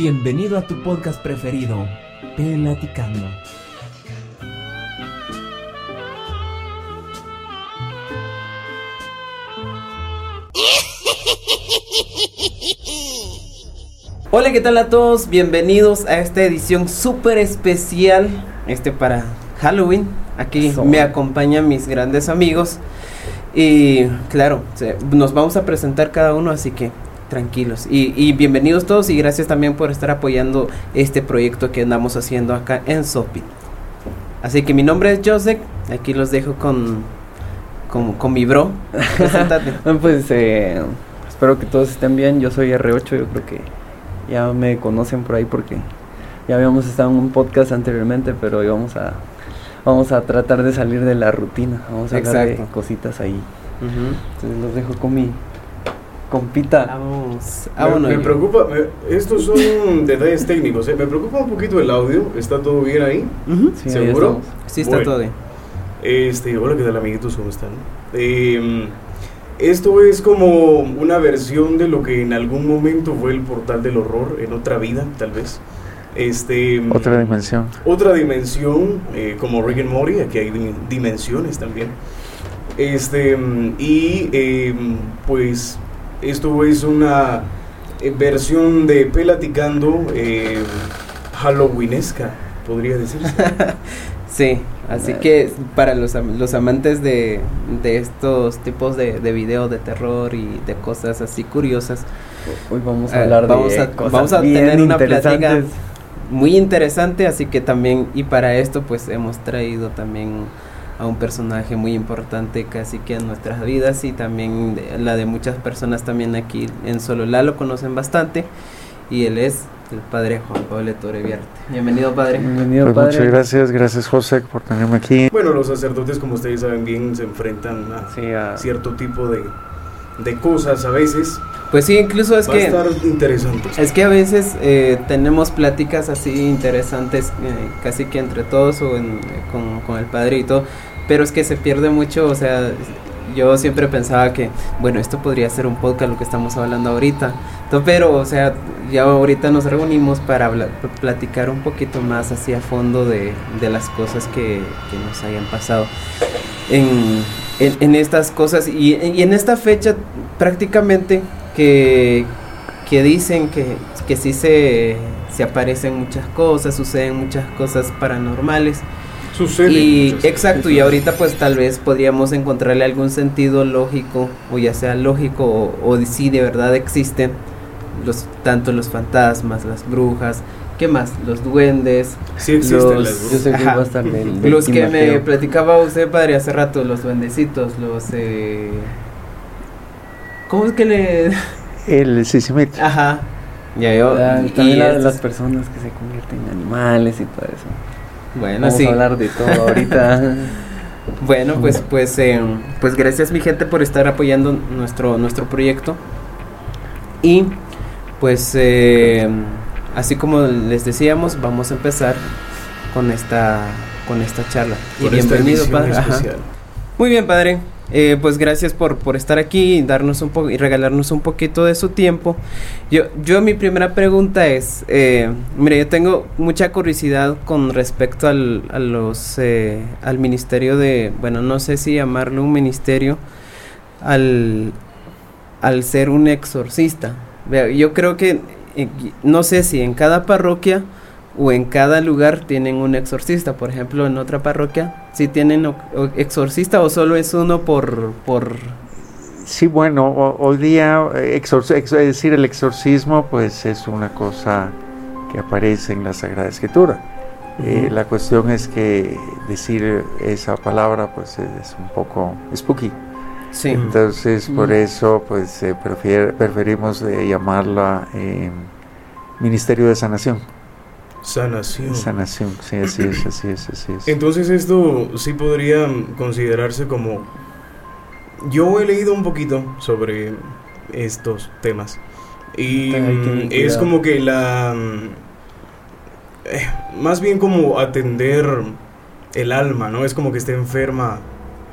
Bienvenido a tu podcast preferido, Pelaticando. Hola, ¿qué tal a todos? Bienvenidos a esta edición súper especial, este para Halloween. Aquí me acompañan mis grandes amigos y claro, nos vamos a presentar cada uno, así que tranquilos. Y, bienvenidos todos y gracias también por estar apoyando este proyecto que andamos haciendo acá en Sopi. Así que mi nombre es Joseph, aquí los dejo con, con, mi bro. pues eh, espero que todos estén bien, yo soy R8, yo creo que ya me conocen por ahí porque ya habíamos estado en un podcast anteriormente, pero íbamos a vamos a tratar de salir de la rutina, vamos a hablar de cositas ahí. Entonces los dejo con mi compita. Vamos. Ah, me, preocupa, estos son detalles técnicos, ¿eh? me preocupa un poquito el audio, ¿está todo bien ahí? ¿Seguro? Sí, está todo bien. Este, hola, ¿qué tal amiguitos? ¿Cómo están? Em, esto es como una versión de lo que en algún momento fue el portal del horror, en otra vida, tal vez. Este, otra dimensión. Otra dimensión, eh, como Rick and Morty, aquí hay dimensiones también. Este, y em, pues esto es una eh, versión de Pelaticando eh, Halloweenesca, podría decirse. sí, así que para los, los amantes de, de estos tipos de, de video de terror y de cosas así curiosas, hoy vamos a hablar vamos de a, Vamos a tener una plática muy interesante, así que también, y para esto pues hemos traído también a un personaje muy importante casi que en nuestras vidas y también la de muchas personas también aquí en Sololá lo conocen bastante y él es el padre Juan Pablo Torreviarte. Bienvenido padre. Bienvenido pues padre. Muchas gracias, gracias José por tenerme aquí. Bueno, los sacerdotes como ustedes saben bien se enfrentan a, cierto tipo de, de cosas a veces pues sí, incluso es Va que... A estar interesante. Es que a veces eh, tenemos pláticas así interesantes, eh, casi que entre todos o con, con, el padre y todo, pero es que se pierde mucho, o sea, yo siempre pensaba que, bueno, esto podría ser un podcast, lo que estamos hablando ahorita, pero, o sea, ya ahorita nos reunimos para platicar un poquito más así a fondo de, de las cosas que, que nos hayan pasado. En, en, estas cosas y, y, en esta fecha prácticamente que, que dicen que, que sí se, se aparecen muchas cosas, suceden muchas cosas paranormales. Sucede. Y exacto, y ahorita pues tal vez podríamos encontrarle algún sentido lógico, o ya sea lógico, o, si de verdad existen los tanto los fantasmas, las brujas, ¿qué más? Los duendes. Sí existen los, Yo sé que los que me platicaba usted, padre, hace rato, los duendecitos, los... Eh, ¿Cómo es que le...? El Sisimit. Ajá. Ya yo... también las personas que se convierten en animales y todo eso. Bueno, Vamos a hablar de todo ahorita. bueno, pues, pues, eh, pues gracias mi gente por estar apoyando nuestro, nuestro proyecto. Y pues eh, así como les decíamos, vamos a empezar con esta, con esta charla. y bienvenido, padre. Muy bien, padre. Eh, pues gracias por, por estar aquí y darnos un poco y regalarnos un poquito de su tiempo. Yo, yo mi primera pregunta es, eh, mire, yo tengo mucha curiosidad con respecto al, a los, eh, al ministerio de, bueno, no sé si llamarlo un ministerio, al, al ser un exorcista. Yo creo que, no sé si en cada parroquia o en cada lugar tienen un exorcista. Por ejemplo, en otra parroquia, si tienen exorcista o solo es uno por... por... Sí, bueno, hoy día, es decir, el exorcismo pues es una cosa que aparece en la Sagrada Escritura. Eh, la cuestión es que decir esa palabra pues es un poco spooky. Sí. Entonces, por eso pues preferimos llamarla eh, Ministerio de Sanación. Sanación. Sanación, sí, así es, así es, así es. Entonces esto sí podría considerarse como... Yo he leído un poquito sobre estos temas. Y es como que la... Eh, más bien como atender el alma, ¿no? Es como que esté enferma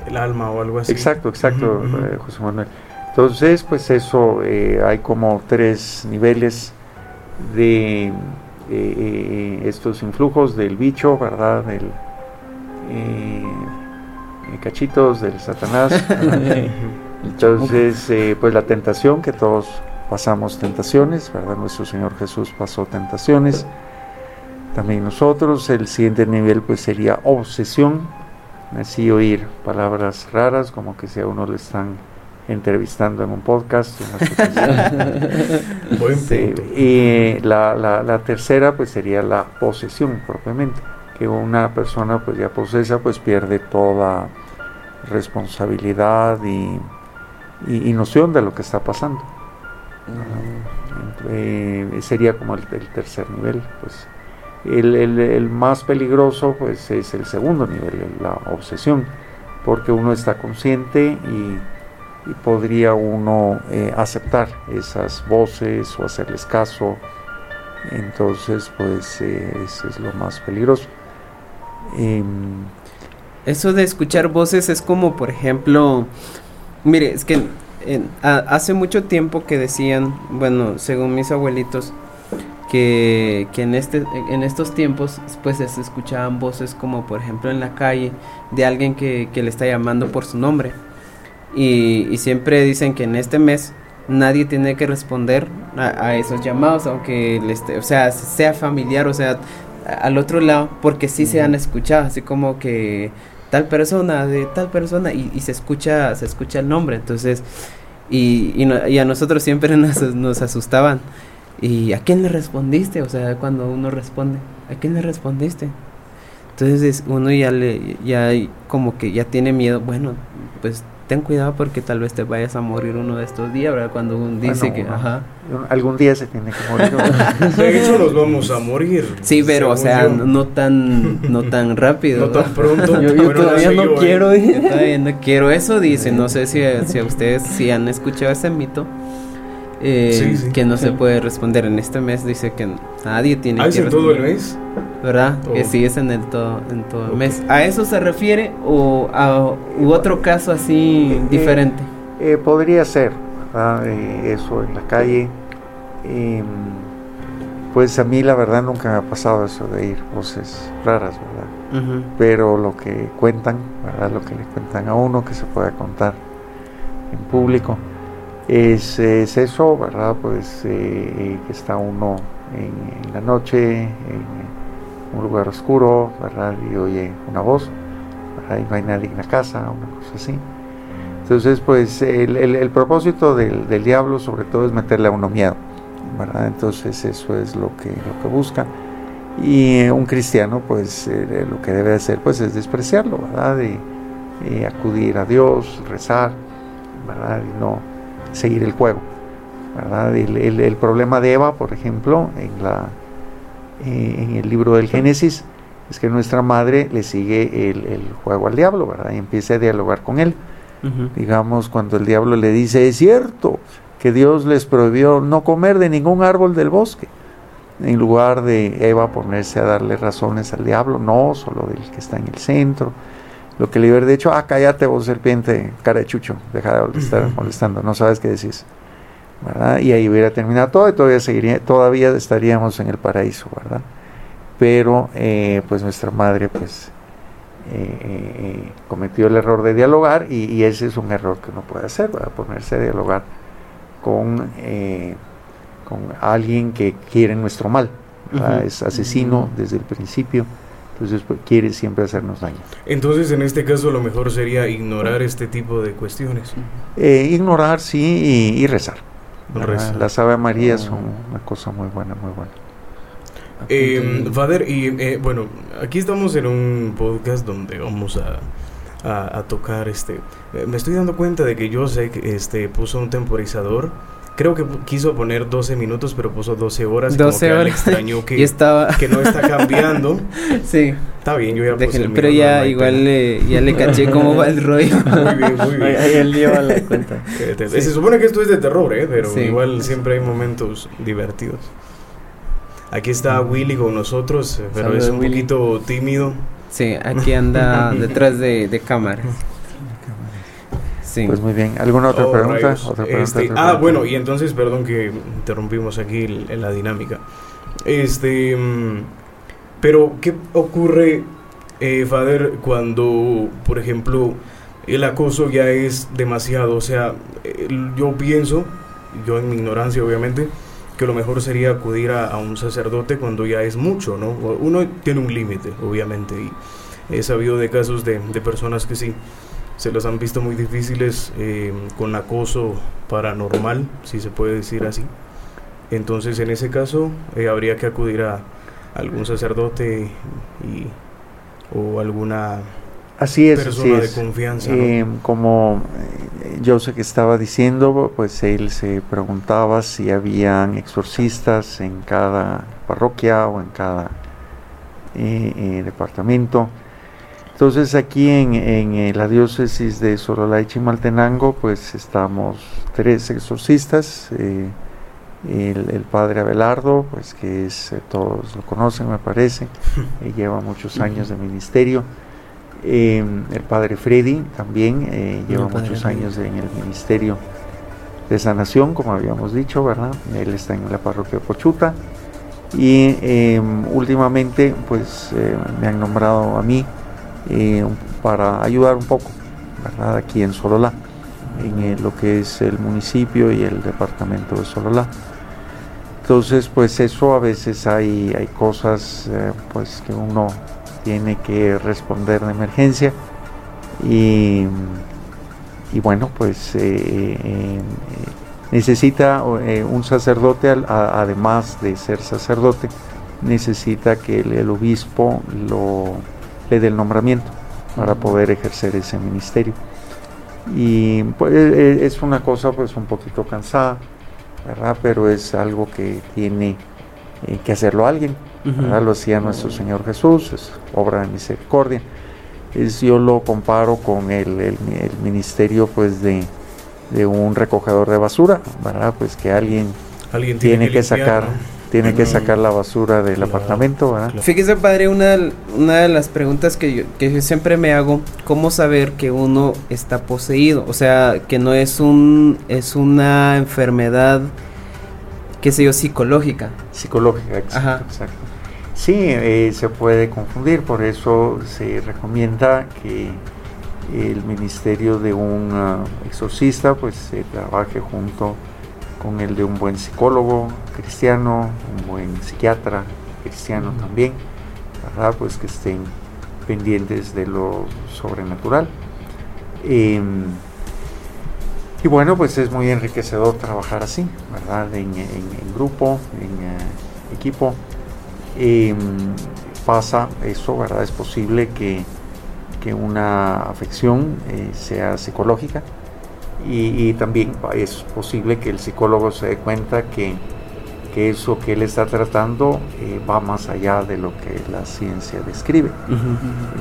el alma o algo así. Exacto, exacto, José Manuel. Entonces, pues eso, eh, hay como tres niveles de estos influjos del bicho, ¿verdad? Del, cachitos del Satanás. Entonces, pues la tentación, que todos pasamos tentaciones, ¿verdad? Nuestro Señor Jesús pasó tentaciones. También nosotros, el siguiente nivel pues sería obsesión, así oír palabras raras, como que si a uno le están entrevistando en un podcast. y la, la, la, tercera pues sería la posesión propiamente, que una persona pues ya posesa pues pierde toda responsabilidad y, y, noción de lo que está pasando. Eh, sería como el, el, tercer nivel, pues el, el, el, más peligroso pues es el segundo nivel, la obsesión, porque uno está consciente y, podría uno eh, aceptar esas voces o hacerles caso. Entonces pues eh, eso es lo más peligroso. Em, eso de escuchar voces es como por ejemplo, mire, es que hace mucho tiempo que decían, bueno, según mis abuelitos, que, que, en, este, en estos tiempos pues se escuchaban voces como por ejemplo en la calle de alguien que, que le está llamando por su nombre y, y, siempre dicen que en este mes nadie tiene que responder a, esos llamados aunque o sea sea familiar o sea al otro lado porque sí se han escuchado así como que tal persona de tal persona y, y se escucha se escucha el nombre entonces y, y, a nosotros siempre nos, nos asustaban ¿Y a quién le respondiste? O sea, cuando uno responde, ¿a quién le respondiste? Entonces uno ya le, ya como que ya tiene miedo, bueno, pues ten cuidado porque tal vez te vayas a morir uno de estos días, ¿verdad? Cuando uno dice que, ajá. Algún día se tiene que morir. de hecho, nos vamos a morir. Sí, pero, o sea, no tan, no tan rápido. no tan pronto. yo, todavía no, quiero, ¿eh? todavía no quiero eso, dice. No sé si, si a ustedes, si han escuchado ese mito eh, que no se puede responder en este mes. Dice que nadie tiene ¿Ah, que en todo el mes? ¿Verdad? Que oh. sí es en el todo, en todo el mes. ¿A eso se refiere o a u otro caso así eh, diferente? Eh, podría ser, eso en la calle. Em, pues a mí la verdad nunca me ha pasado eso de ir voces raras, ¿verdad? Pero lo que cuentan, ¿verdad? Lo que le cuentan a uno que se pueda contar en público es, es eso, ¿verdad? Pues eh, que está uno en, la noche, en un lugar oscuro, ¿verdad? Y oye una voz, ¿verdad? Y no hay nadie en la casa, una cosa así. Entonces, pues el, el, propósito del, del, diablo sobre todo es meterle a uno miedo, ¿verdad? Entonces eso es lo que, lo que busca. Y un cristiano, pues eh, lo que debe hacer, pues es despreciarlo, ¿verdad? Y acudir a Dios, rezar, ¿verdad? Y no, seguir el juego. ¿verdad? El, problema de Eva, por ejemplo, en, la, eh, en el libro del Génesis, es que nuestra madre le sigue el, juego al diablo, ¿verdad? Y empieza a dialogar con él. Digamos, cuando el diablo le dice, es cierto que Dios les prohibió no comer de ningún árbol del bosque. En lugar de Eva ponerse a darle razones al diablo, no, solo del que está en el centro lo que le hubiera dicho, ah, cállate vos serpiente, cara de chucho, deja de estar molestando, no sabes qué decís. ¿verdad? Y ahí hubiera terminado todo y todavía, seguiría, todavía estaríamos en el paraíso, ¿verdad? Pero eh, pues nuestra madre pues eh, eh, cometió el error de dialogar y, ese es un error que uno puede hacer, ¿verdad? Ponerse a dialogar con, con alguien que quiere nuestro mal, es asesino desde el principio entonces pues, quiere siempre hacernos daño. Entonces en este caso lo mejor sería ignorar este tipo de cuestiones. Eh, ignorar sí y, rezar. Las Ave María son una cosa muy buena, muy buena. Eh, Father, y eh, bueno, aquí estamos en un podcast donde vamos a, a, tocar este. me estoy dando cuenta de que yo sé que este puso un temporizador Creo que quiso poner 12 minutos, pero puso 12 horas. 12 como horas. extrañó que, estaba... que no está cambiando. sí. Está bien, yo ya puse el Pero ya igual le, ya le caché cómo va el rollo. muy bien, muy bien. Ahí el lío a la cuenta. Se supone que esto es de terror, ¿eh? Pero igual siempre hay momentos divertidos. Aquí está Willy con nosotros, pero es un poquito tímido. Sí, aquí anda detrás de, de cámara. Sí. Pues muy bien. ¿Alguna otra, oh, pregunta? Este, ah, bueno, y entonces, perdón que interrumpimos aquí en la dinámica. Este, mm, pero, ¿qué ocurre, eh, Fader, cuando, por ejemplo, el acoso ya es demasiado? O sea, yo pienso, yo en mi ignorancia obviamente, que lo mejor sería acudir a, un sacerdote cuando ya es mucho, ¿no? Uno tiene un límite, obviamente, y he sabido de casos de, de, personas que sí, se las han visto muy difíciles eh, con acoso paranormal, si se puede decir así. Entonces, en ese caso, eh, habría que acudir a algún sacerdote y, o alguna Así es, persona de confianza. Eh, como eh, yo sé que estaba diciendo, pues él se preguntaba si habían exorcistas en cada parroquia o en cada departamento. Entonces aquí en, en, la diócesis de Sorolá y Chimaltenango, pues estamos tres exorcistas. El, el, padre Abelardo, pues que es, todos lo conocen me parece, lleva muchos años de ministerio Em, el padre Freddy también eh, lleva muchos años en el ministerio de sanación, como habíamos dicho, ¿verdad? Él está en la parroquia Pochuta. Y em, últimamente, pues eh, me han nombrado a mí eh, para ayudar un poco, ¿verdad? Aquí en Sololá, en lo que es el municipio y el departamento de Sololá. Entonces, pues eso a veces hay, hay cosas pues que uno tiene que responder de emergencia y, y bueno, pues eh, eh, necesita eh, un sacerdote, además de ser sacerdote, necesita que el, obispo lo, le dé el nombramiento para poder ejercer ese ministerio. Y pues es una cosa pues un poquito cansada, ¿verdad? Pero es algo que tiene que hacerlo alguien lo hacía nuestro Señor Jesús, es obra de misericordia. Es, yo lo comparo con el, el, ministerio pues de, un recogedor de basura, ¿verdad? Pues que alguien, tiene, que, sacar tiene que sacar la basura del apartamento. ¿verdad? Fíjese, padre, una, una de las preguntas que yo, que yo siempre me hago, ¿cómo saber que uno está poseído? O sea, que no es, un, es una enfermedad, qué sé yo, psicológica. Psicológica, exacto. Sí, eh, se puede confundir, por eso se recomienda que el ministerio de un ah, exorcista pues se trabaje junto con el de un buen psicólogo cristiano, un buen psiquiatra cristiano también, ¿verdad? Pues que estén pendientes de lo sobrenatural. Em, y bueno, pues es muy enriquecedor trabajar así, ¿verdad? En, grupo, en eh, equipo. Em, pasa eso, ¿verdad? Es posible que, una afección eh, sea psicológica y, también es posible que el psicólogo se dé cuenta que, eso que él está tratando eh, va más allá de lo que la ciencia describe.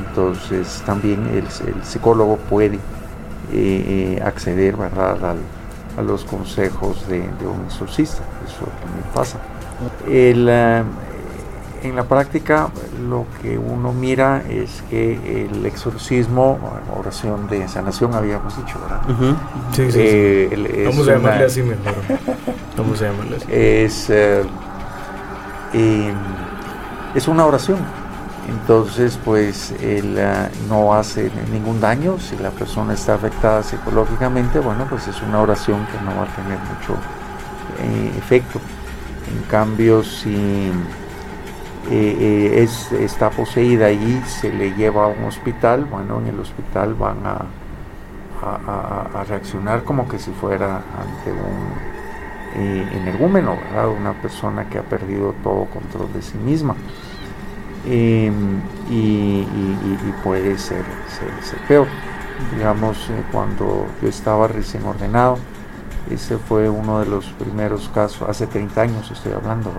Entonces también el, psicólogo puede eh, acceder, ¿verdad? a los consejos de, un exorcista, eso también pasa. El, en la práctica lo que uno mira es que el exorcismo, oración de sanación habíamos dicho, ¿verdad? sí, sí, eh, Vamos a llamarle así mejor. Vamos a llamarle así. Es, eh, es una oración. Entonces, pues él eh, no hace ningún daño. Si la persona está afectada psicológicamente, bueno, pues es una oración que no va a tener mucho efecto. En cambio, si eh, eh, es, está poseída y se le lleva a un hospital, bueno, en el hospital van a, a, reaccionar como que si fuera ante un eh, energúmeno, ¿verdad? una persona que ha perdido todo control de sí misma. Em, y, puede ser, ser peor. Digamos, cuando yo estaba recién ordenado, ese fue uno de los primeros casos, hace 30 años estoy hablando,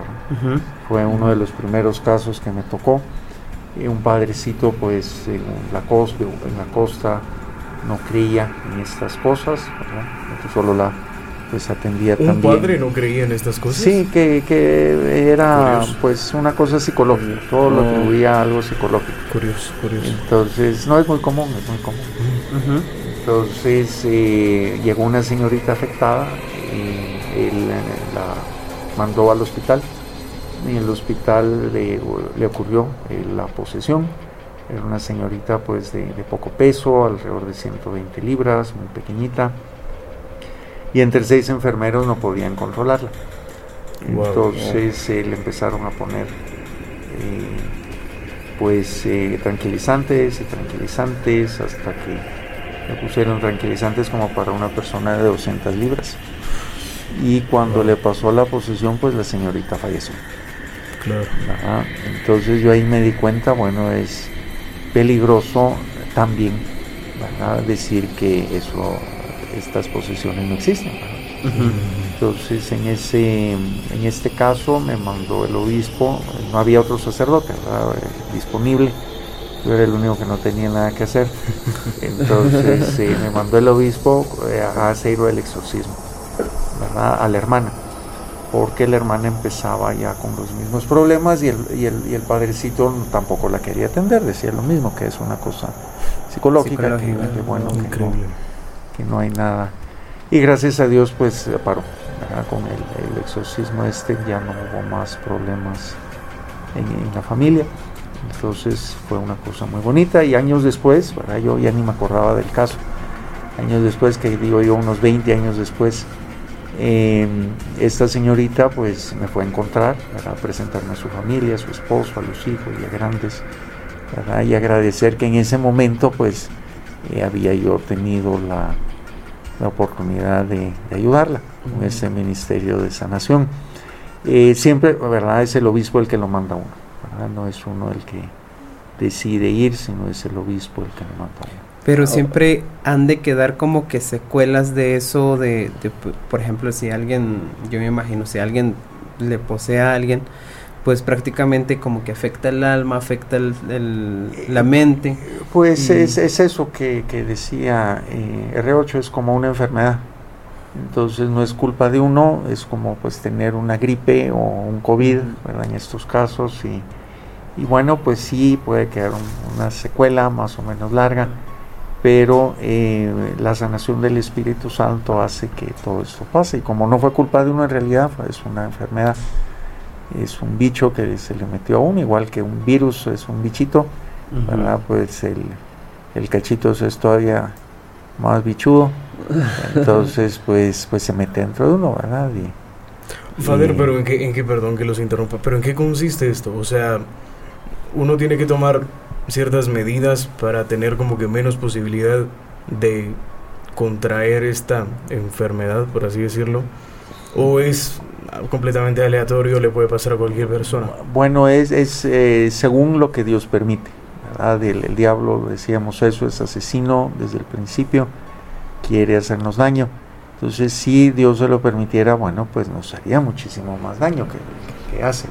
Fue uno de los primeros casos que me tocó. Y un padrecito, pues, en la costa, en la costa no creía en estas cosas, solo la pues atendía ¿Un también. ¿Un padre no creía en estas cosas? Sí, que, que era pues una cosa psicológica, todo lo atribuía a algo psicológico. Curioso, curioso. Entonces, no es muy común, es muy común. Entonces eh, llegó una señorita afectada, y él la mandó al hospital. En el hospital le, ocurrió la posesión. Era una señorita pues de, poco peso, alrededor de 120 libras, muy pequeñita. Y entre seis enfermeros no podían controlarla. Entonces le empezaron a poner eh, pues eh, tranquilizantes y tranquilizantes hasta que le pusieron tranquilizantes como para una persona de 200 libras. Y cuando le pasó la posesión, pues la señorita falleció. Claro. Entonces yo ahí me di cuenta, bueno, es peligroso también decir que eso, estas posesiones no existen. Entonces en ese en este caso me mandó el obispo, no había otro sacerdote disponible, yo era el único que no tenía nada que hacer. Entonces eh, me mandó el obispo eh, a hacer el exorcismo, ¿verdad? A la hermana, porque la hermana empezaba ya con los mismos problemas y el, y el, y el padrecito tampoco la quería atender, decía lo mismo, que es una cosa psicológica, que, bueno, que no hay nada y gracias a Dios pues paró. Con el, exorcismo este ya no hubo más problemas en, la familia. Entonces fue una cosa muy bonita y años después, yo ya ni me acordaba del caso, años después, que digo yo unos 20 años después, em, esta señorita pues me fue a encontrar, para presentarme a su familia, a su esposo, a los hijos ya grandes, y agradecer que en ese momento pues eh, había yo tenido la, la oportunidad de, ayudarla con ese ministerio de sanación. Eh, siempre, ¿verdad? Es el obispo el que lo manda uno, No es uno el que decide ir, sino es el obispo el que lo manda. Pero siempre han de quedar como que secuelas de eso, de, por ejemplo, si alguien, yo me imagino, si alguien le posee a alguien, pues prácticamente como que afecta el alma, afecta el, la mente. Pues es, es, eso que, que decía eh, R8, es como una enfermedad. Entonces no es culpa de uno, es como pues tener una gripe o un COVID, ¿verdad? En estos casos. Y, y bueno, pues sí puede quedar una secuela más o menos larga, pero eh, la sanación del Espíritu Santo hace que todo esto pase. Y como no fue culpa de uno en realidad, es una enfermedad es un bicho que se le metió a uno, igual que un virus es un bichito, ¿verdad? Pues el, el cachito es todavía más bichudo, entonces pues, pues se mete dentro de uno, ¿verdad? Y, Fader, pero en qué, en qué, perdón que los interrumpa, pero en qué consiste esto? O sea, uno tiene que tomar ciertas medidas para tener como que menos posibilidad de contraer esta enfermedad, por así decirlo, o es completamente aleatorio, le puede pasar a cualquier persona. Bueno, es, es eh, según lo que Dios permite. El, diablo, decíamos eso, es asesino desde el principio, quiere hacernos daño. Entonces, si Dios se lo permitiera, bueno, pues nos haría muchísimo más daño que, que hace.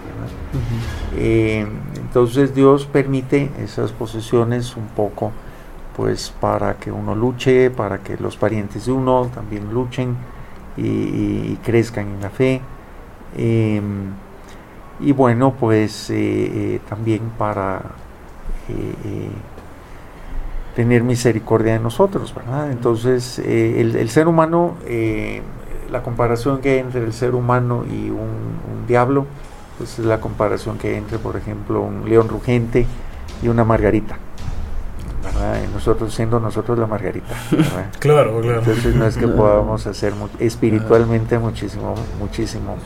Eh, entonces, Dios permite esas posesiones un poco, pues para que uno luche, para que los parientes de uno también luchen y crezcan en la fe. Em, y bueno, pues eh, eh, también para eh, tener misericordia de nosotros. Entonces, el, ser humano, la comparación que hay entre el ser humano y un, diablo, pues es la comparación que hay entre, por ejemplo, un león rugente y una margarita. ¿verdad? nosotros siendo nosotros la margarita. claro, claro. Entonces no es que podamos hacer espiritualmente muchísimo, muchísimo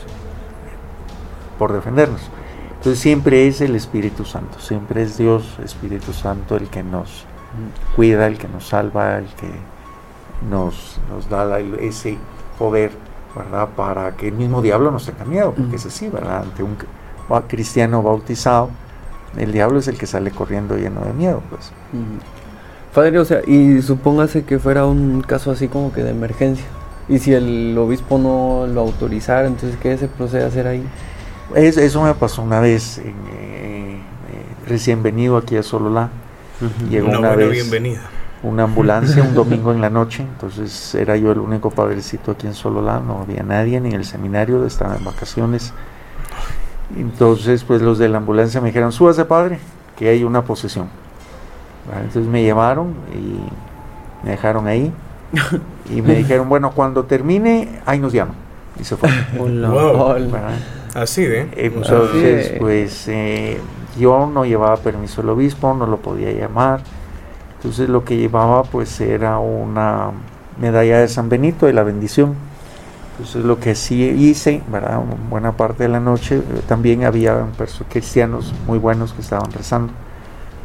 por defendernos. Entonces siempre es el Espíritu Santo, siempre es Dios, Espíritu Santo, el que nos cuida, el que nos salva, el que nos, nos da ese poder, ¿verdad? Para que el mismo diablo nos tenga miedo, porque es así, ¿verdad? Ante un cristiano bautizado, el diablo es el que sale corriendo lleno de miedo, pues. Padre, o sea, y supóngase que fuera un caso así como que de emergencia. Y si el obispo no lo autorizara, entonces ¿qué se procede a hacer ahí? eso me pasó una vez, eh, eh, recién venido aquí a Sololá. Llegó una, vez bienvenida. Una ambulancia un domingo en la noche, entonces era yo el único padrecito aquí en Sololá, no había nadie ni en el seminario, estaba en vacaciones. Entonces, pues los de la ambulancia me dijeron, súbase padre, que hay una posesión. Entonces me llevaron y Me dejaron ahí y me dijeron, bueno, cuando termine, ahí nos llaman. Y se fue. Así de. Entonces, pues eh, yo no llevaba permiso del obispo, no lo podía llamar. Entonces lo que llevaba pues era una medalla de San Benito de la bendición. Entonces lo que sí hice, ¿verdad? Buena parte de la noche eh, también había cristianos muy buenos que estaban rezando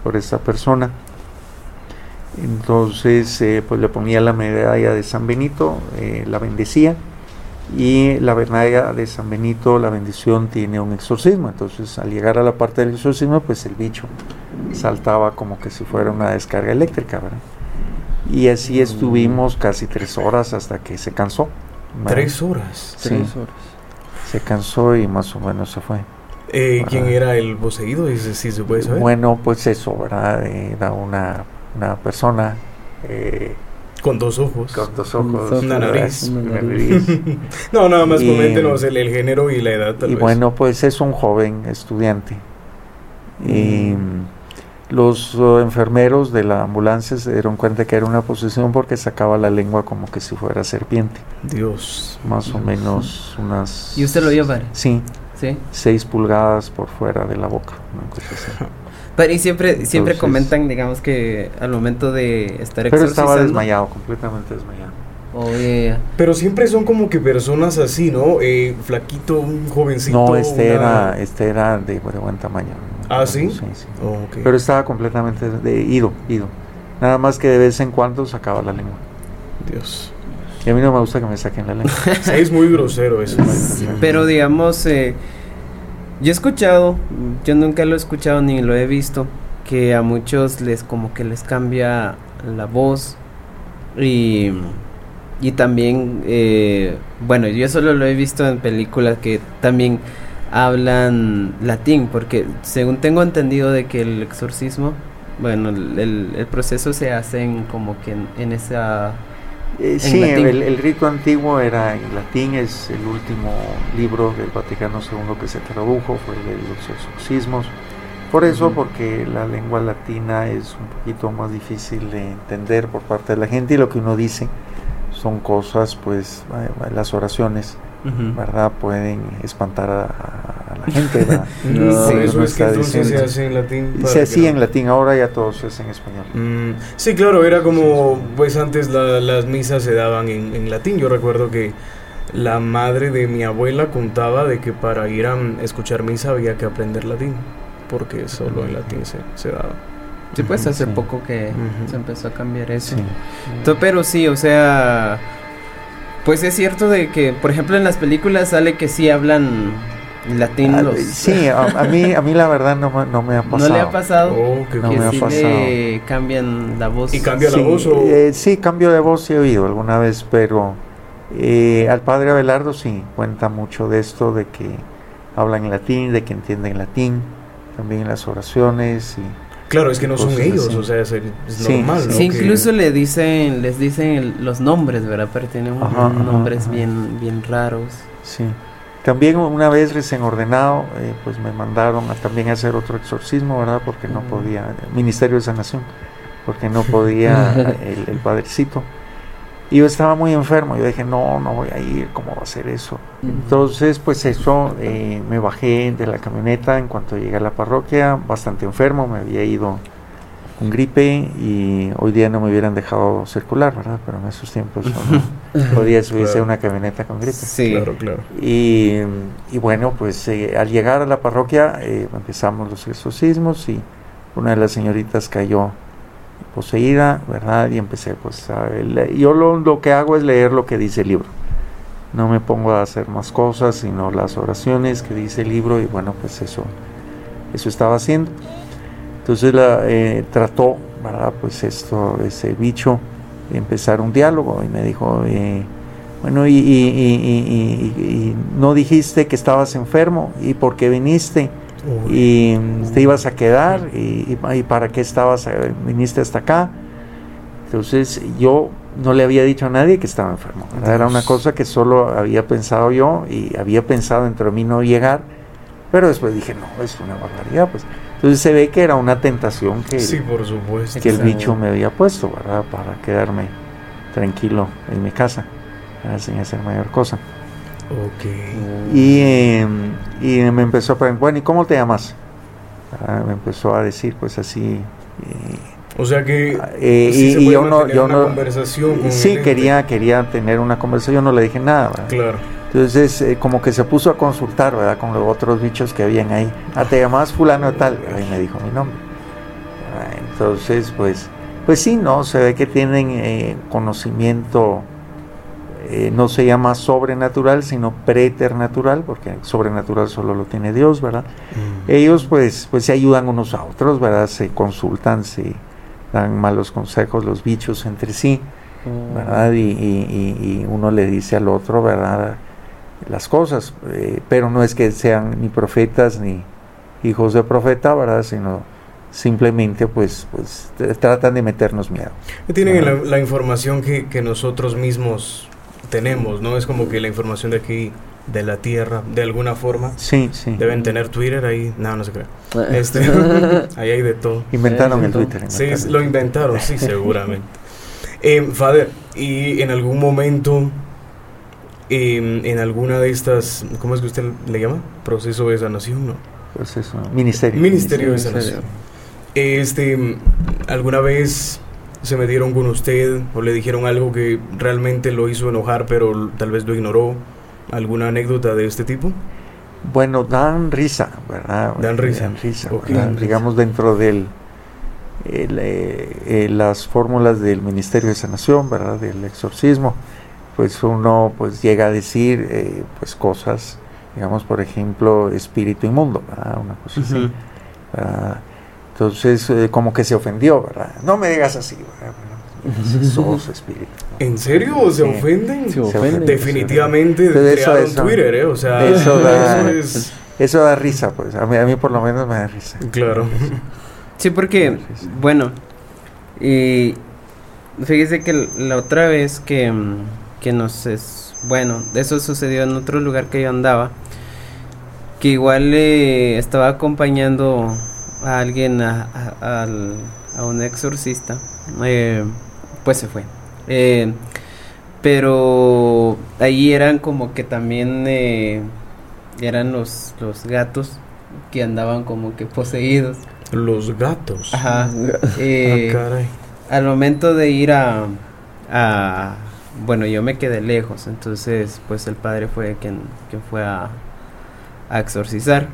por esa persona. Entonces eh, pues le ponía la medalla de San Benito, la bendecía y la medalla de San Benito, la bendición tiene un exorcismo. Entonces, al llegar a la parte del exorcismo, pues el bicho saltaba como que si fuera una descarga eléctrica, ¿verdad? Y así mm. estuvimos casi tres horas hasta que se cansó. ¿Tres horas? Sí, horas. Se cansó y más o menos se fue. Eh, ¿Quién era el poseído? Si se puede saber. Bueno, pues eso, ¿verdad? Era una, una persona eh, con dos ojos. Con dos ojos. Una nariz. no, nada más coméntenos el, género y la edad. y bueno, pues es un joven estudiante. Y mm. Los uh, enfermeros de la ambulancia se dieron cuenta que era una posesión porque sacaba la lengua como que si fuera serpiente. Dios. Más o menos unas... ¿Y usted lo vio, padre? Sí. Sí. Seis pulgadas por fuera de la boca. Una cosa así. Pero y siempre, siempre comentan, digamos que al momento de estar Pero estaba desmayado, completamente desmayado. Oh, Pero siempre son como que personas así, ¿no? Eh, flaquito, un jovencito. No, este era, este era de, buen tamaño. ¿Ah, sí? Sí, sí. Oh, Pero estaba completamente de, ido, ido. Nada más que de vez en cuando sacaba la lengua. Dios. Y a mí no me gusta que me saquen la lengua. sí, es muy grosero eso. Pero digamos, eh, yo he escuchado, yo nunca lo he escuchado ni lo he visto, que a muchos les como que les cambia la voz y, y también, eh, bueno, yo solo lo he visto en películas que también hablan latín, porque según tengo entendido de que el exorcismo, bueno, el, el, proceso se hace en, como que en esa eh, sí, el, rito antiguo era en latín, es el último libro del Vaticano II que se tradujo, fue de los exorcismos. Por eso, porque la lengua latina es un poquito más difícil de entender por parte de la gente y lo que uno dice son cosas, pues, eh, las oraciones, ¿verdad? Pueden espantar a, la gente, ¿verdad? no, eso es que entonces se hace en latín. Se hacía en latín, ahora ya todo se hace en español. Mm, sí, claro, era como, pues antes las misas se daban en, latín. Yo recuerdo que la madre de mi abuela contaba de que para ir a escuchar misa había que aprender latín, porque solo en latín se, se daba. Sí, pues hace poco que se empezó a cambiar eso. pero sí, o sea, pues es cierto de que, por ejemplo, en las películas sale que sí hablan latín. Ah, sí, a, mí, a mí la verdad no, no me ha pasado. ¿No le ha pasado? Oh, que no me ha pasado. Le cambian la voz. ¿Y cambia la voz? O? Eh, sí, cambio de voz he oído alguna vez, pero eh, al padre Abelardo sí cuenta mucho de esto, de que hablan en latín, de que entienden latín, también en las oraciones y Claro, es que no son ellos, o sea, es, normal. Sí, incluso le dicen, les dicen los nombres, ¿verdad? Pero tienen nombres bien, bien raros. Sí. También una vez recién ordenado, eh, pues me mandaron a también hacer otro exorcismo, ¿verdad? Porque no podía, Ministerio de Sanación, porque no podía el, el padrecito. Y yo estaba muy enfermo, yo dije, no, no voy a ir, ¿cómo va a ser eso? Entonces, pues eso, eh, me bajé de la camioneta en cuanto llegué a la parroquia, bastante enfermo, me había ido con gripe y hoy día no me hubieran dejado circular, ¿verdad? Pero en esos tiempos no podía subirse a una camioneta con gripe. Sí, claro, claro. Y, y bueno, pues eh, al llegar a la parroquia eh, empezamos los exorcismos y una de las señoritas cayó poseída, ¿verdad? Y empecé pues a yo lo, lo, que hago es leer lo que dice el libro. No me pongo a hacer más cosas, sino las oraciones que dice el libro y bueno, pues eso, eso estaba haciendo. Entonces la, eh, trató, ¿verdad? Pues esto, ese bicho, empezar un diálogo y me dijo, eh, bueno, y, y, no dijiste que estabas enfermo y por qué viniste y te ibas a quedar y, para qué estabas, eh, viniste hasta acá. Entonces yo no le había dicho a nadie que estaba enfermo. Era una cosa que solo había pensado yo y había pensado entre mí no llegar, pero después dije, no, es una barbaridad. Pues. Entonces se ve que era una tentación que, sí, por supuesto. que el bicho me había puesto, ¿verdad? Para quedarme tranquilo en mi casa, sin hacer mayor cosa. Ok. Y, em, y me empezó a preguntar, bueno, ¿y cómo te llamas? Ah, me empezó a decir, pues así. Eh, o sea que eh, y, yo no, yo no, conversación sí quería, quería tener una conversación, yo no le dije nada. Claro. Entonces, eh, como que se puso a consultar, ¿verdad? Con los otros bichos que habían ahí. Ah, te llamabas fulano tal. Y me dijo mi nombre. Ah, entonces, pues, pues sí, ¿no? Se ve que tienen eh, conocimiento, eh, no se llama sobrenatural, sino preternatural, porque sobrenatural solo lo tiene Dios, ¿verdad? Mm. Ellos, pues, pues se ayudan unos a otros, ¿verdad? Se consultan, se dan malos consejos los bichos entre sí, mm. ¿verdad? Y, y, y uno le dice al otro, ¿verdad? las cosas, eh, pero no es que sean ni profetas ni hijos de profeta, ¿verdad? Sino simplemente pues, pues tratan de meternos miedo. Tienen la, información que, que, nosotros mismos tenemos, ¿no? Es como que la información de aquí, de la Tierra, de alguna forma. Sí, sí. Deben tener Twitter ahí, no, no se cree. Este, ahí hay de todo. Inventaron el Twitter. Sí, lo inventaron, sí, seguramente. Eh, Fader, y en algún momento en alguna de estas, ¿cómo es que usted le llama? Proceso de sanación, ¿no? Proceso, ministerio. Ministerio, de sanación. Este, ¿alguna vez se metieron con usted o le dijeron algo que realmente lo hizo enojar, pero tal vez lo ignoró? ¿Alguna anécdota de este tipo? Bueno, dan risa, ¿verdad? Dan risa. Dan risa, digamos dentro del eh, eh, las fórmulas del Ministerio de Sanación, ¿verdad? Del exorcismo pues uno pues llega a decir eh, pues cosas, digamos por ejemplo espíritu inmundo, una cosa así. Entonces eh, como que se ofendió, ¿verdad? No me digas así, Sos espíritu. ¿En serio? ¿Se ofenden? Se ofenden. Definitivamente crearon Twitter, ¿eh? O sea, eso da, eso, da risa, pues. A mí, a mí por lo menos me da risa. Claro. Sí, porque, bueno, y fíjese que la otra vez que que nos es bueno eso sucedió en otro lugar que yo andaba que igual le estaba acompañando a alguien a, a, un exorcista eh, pues se fue. Eh, pero ahí eran como que también eh, eran los los gatos que andaban como que poseídos. Los gatos. Ajá. Ah, al momento de ir a bueno, yo me quedé lejos, entonces pues el padre fue quien, quien fue a, a exorcizar.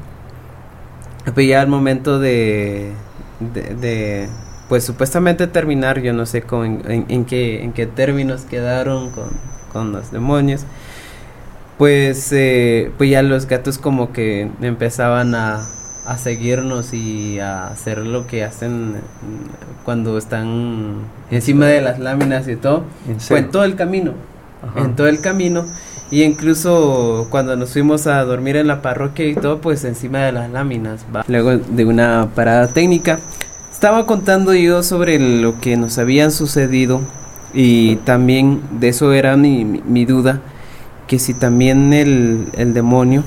Pero ya al momento de, de, pues supuestamente terminar, yo no sé con, en, qué, en qué términos quedaron con, con los demonios, pues, eh, pues ya los gatos como que empezaban a, a seguirnos y a hacer lo que hacen cuando están encima de las láminas y todo. ¿En en todo el camino. En todo el camino. Y incluso cuando nos fuimos a dormir en la parroquia y todo, pues encima de las láminas. Luego de una parada técnica, estaba contando yo sobre lo que nos habían sucedido y también de eso era mi, mi duda, que si también el, el demonio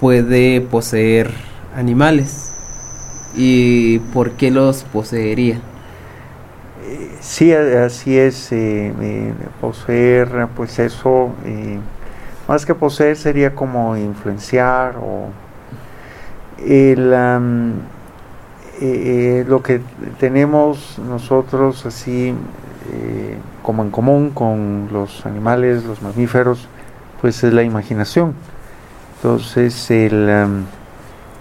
puede poseer animales y por qué los poseería. Sí, así es, eh, eh, poseer, pues eso, eh, más que poseer sería como influenciar o el, lo que tenemos nosotros así como en común con los animales, los mamíferos, pues es la imaginación. Entonces el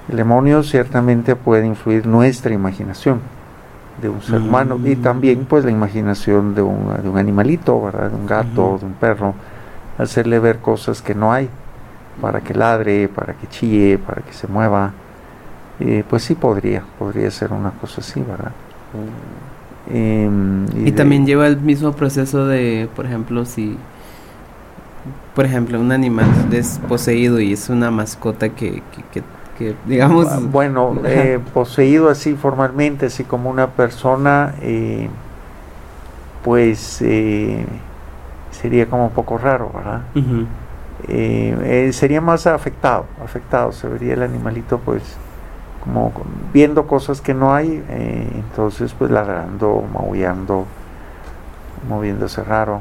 el demonio ciertamente puede influir nuestra imaginación de un ser humano y también pues la imaginación de un, de un animalito, ¿verdad? De un gato, de un perro, hacerle ver cosas que no hay, para que ladre, para que chille, para que se mueva. Eh, pues sí podría, podría ser una cosa así, ¿verdad? Em, y, también lleva el mismo proceso de, por ejemplo, si, por ejemplo, un animal es poseído y es una mascota que, que que digamos... Ah, bueno, eh, poseído así formalmente, así como una persona, eh, pues eh, sería como un poco raro, ¿verdad? sería más afectado, afectado, se vería el animalito pues como viendo cosas que no hay, eh, entonces pues ladrando, maullando, moviéndose raro,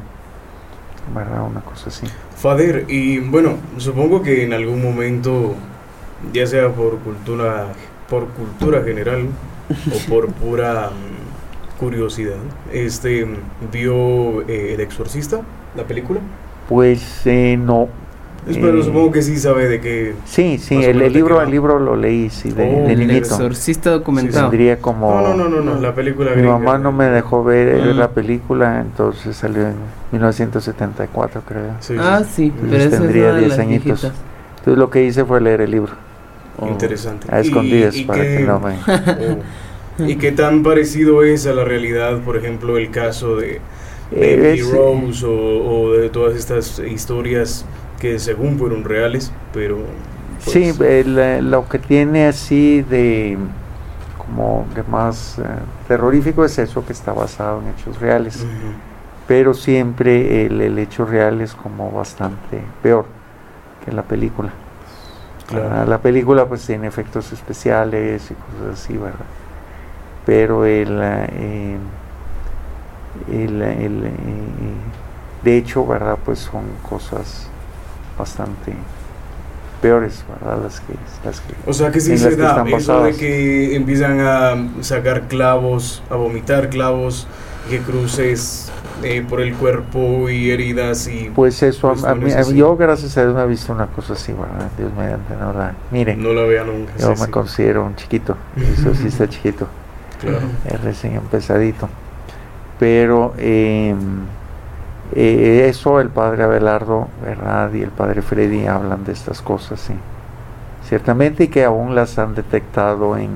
¿verdad? Una cosa así. Fader, y bueno, supongo que en algún momento, ya sea por cultura, por cultura general o por pura mm, curiosidad, este, ¿vio eh, El Exorcista, la película? Pues eh, no, pero eh, supongo que sí sabe de qué. Sí, sí, el, libro, el libro lo leí, sí, de, oh, de niñito. El exorcista documentado. Sí, como. No, no, no, no, la película. Mi mamá no me dejó ver la película, entonces salió en 1974, creo. ah, sí, pero tendría 10 añitos. Entonces lo que hice fue leer el libro. Oh. Interesante. A escondidas para que no me. Oh. ¿Y qué tan parecido es a la realidad, por ejemplo, el caso de Baby Rose o, o de todas estas historias? que según fueron reales, pero... Pues, sí, lo que tiene así de como que más eh, terrorífico es eso que está basado en hechos reales. Pero siempre el, hecho real es como bastante peor que la película. La, película pues tiene efectos especiales y cosas así, ¿verdad? Pero el, eh, el, el eh, de hecho, ¿verdad? Pues son cosas bastante peores, ¿verdad? Las que, las que o sea que sí se da eso de que empiezan a sacar clavos, a vomitar clavos, que cruces eh, por el cuerpo y heridas y pues eso a, mí, yo gracias a Dios me he visto una cosa así verdad Dios mediante no la miren no la vea nunca yo me considero un chiquito eso sí está chiquito claro. es recién empezadito pero eh, eh, eso el padre Abelardo, ¿verdad? Y el padre Freddy hablan de estas cosas, sí. Ciertamente y que aún las han detectado en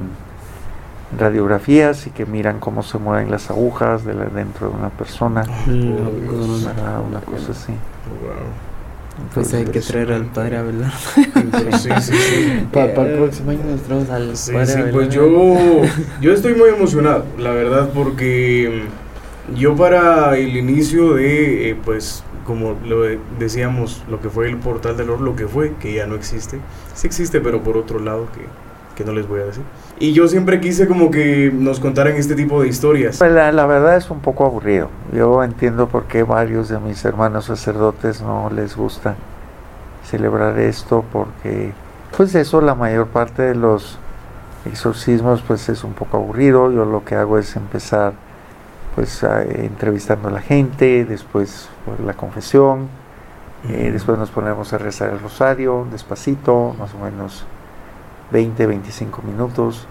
radiografías y que miran cómo se mueven las agujas de dentro de una persona. Ah, una cosa así. pues hay que traer al padre Abelardo. sí, sí, sí. Para el próximo año nos traemos al sí, sí, Pues yo, yo estoy muy emocionado, la verdad, porque yo para el inicio de, eh, pues, como lo decíamos, lo que fue el portal del oro, lo que fue, que ya no existe. Sí existe, pero por otro lado, que, que no les voy a decir. Y yo siempre quise como que nos contaran este tipo de historias. Pues la, la, verdad es un poco aburrido. Yo entiendo por qué varios de mis hermanos sacerdotes no les gusta celebrar esto, porque pues eso la mayor parte de los exorcismos pues es un poco aburrido. Yo lo que hago es empezar pues entrevistando a la gente, después pues, la confesión, eh, después nos ponemos a rezar el rosario despacito, más o menos 20, 25 minutos,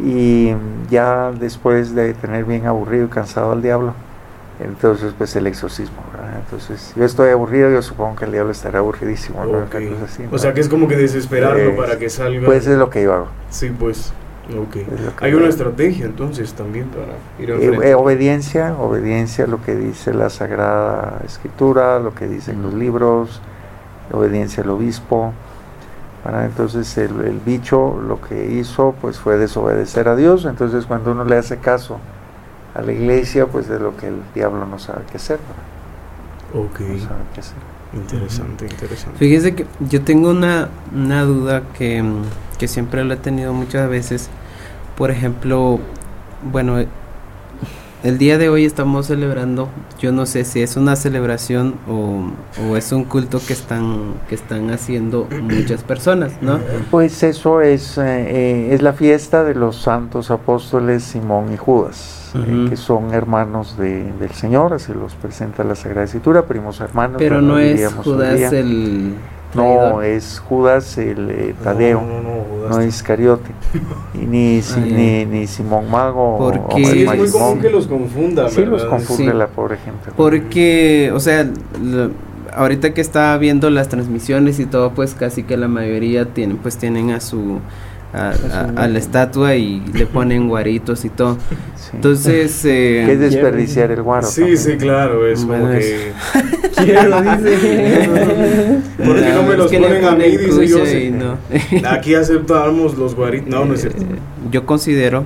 y ya después de tener bien aburrido y cansado al diablo, entonces pues el exorcismo, Entonces yo estoy aburrido, yo supongo que el diablo estará aburridísimo, O sea que es como que desesperarlo para que salga. Pues es lo que yo hago. Sí, pues. Okay. Hay una estrategia entonces también para ir a eh, eh, obediencia, obediencia a lo que dice la Sagrada Escritura, lo que dicen los libros, obediencia al obispo. Entonces el, el, bicho lo que hizo pues fue desobedecer a Dios, entonces cuando uno le hace caso a la iglesia pues de lo que el diablo no sabe qué hacer. Ok. Interesante, interesante. Fíjese que yo tengo una, una duda que, que siempre lo he tenido muchas veces. Por ejemplo, bueno, el día de hoy estamos celebrando, yo no sé si es una celebración o, o, es un culto que están que están haciendo muchas personas, ¿no? Pues eso es eh, eh, es la fiesta de los santos apóstoles Simón y Judas, eh, que son hermanos de, del Señor, así los presenta la Sagrada Escritura, primos hermanos. Pero no es Judas el no, es Judas el eh, Tadeo, no, es Iscariote, y ni, ni, ni, Simón Mago. Porque sí, es muy común que los confunda, Sí, los confunde la pobre gente. Porque, o sea, ahorita que está viendo las transmisiones y todo, pues casi que la mayoría tienen, pues tienen a su a, la estatua y le ponen guaritos y todo. Entonces. Eh, ¿Qué es desperdiciar el guaro? Sí, sí, claro, es como que. Quiero, dice. Porque no me los ponen a mí, dice yo. No. Aquí aceptamos los guaritos. No, no es cierto. Eh, yo considero,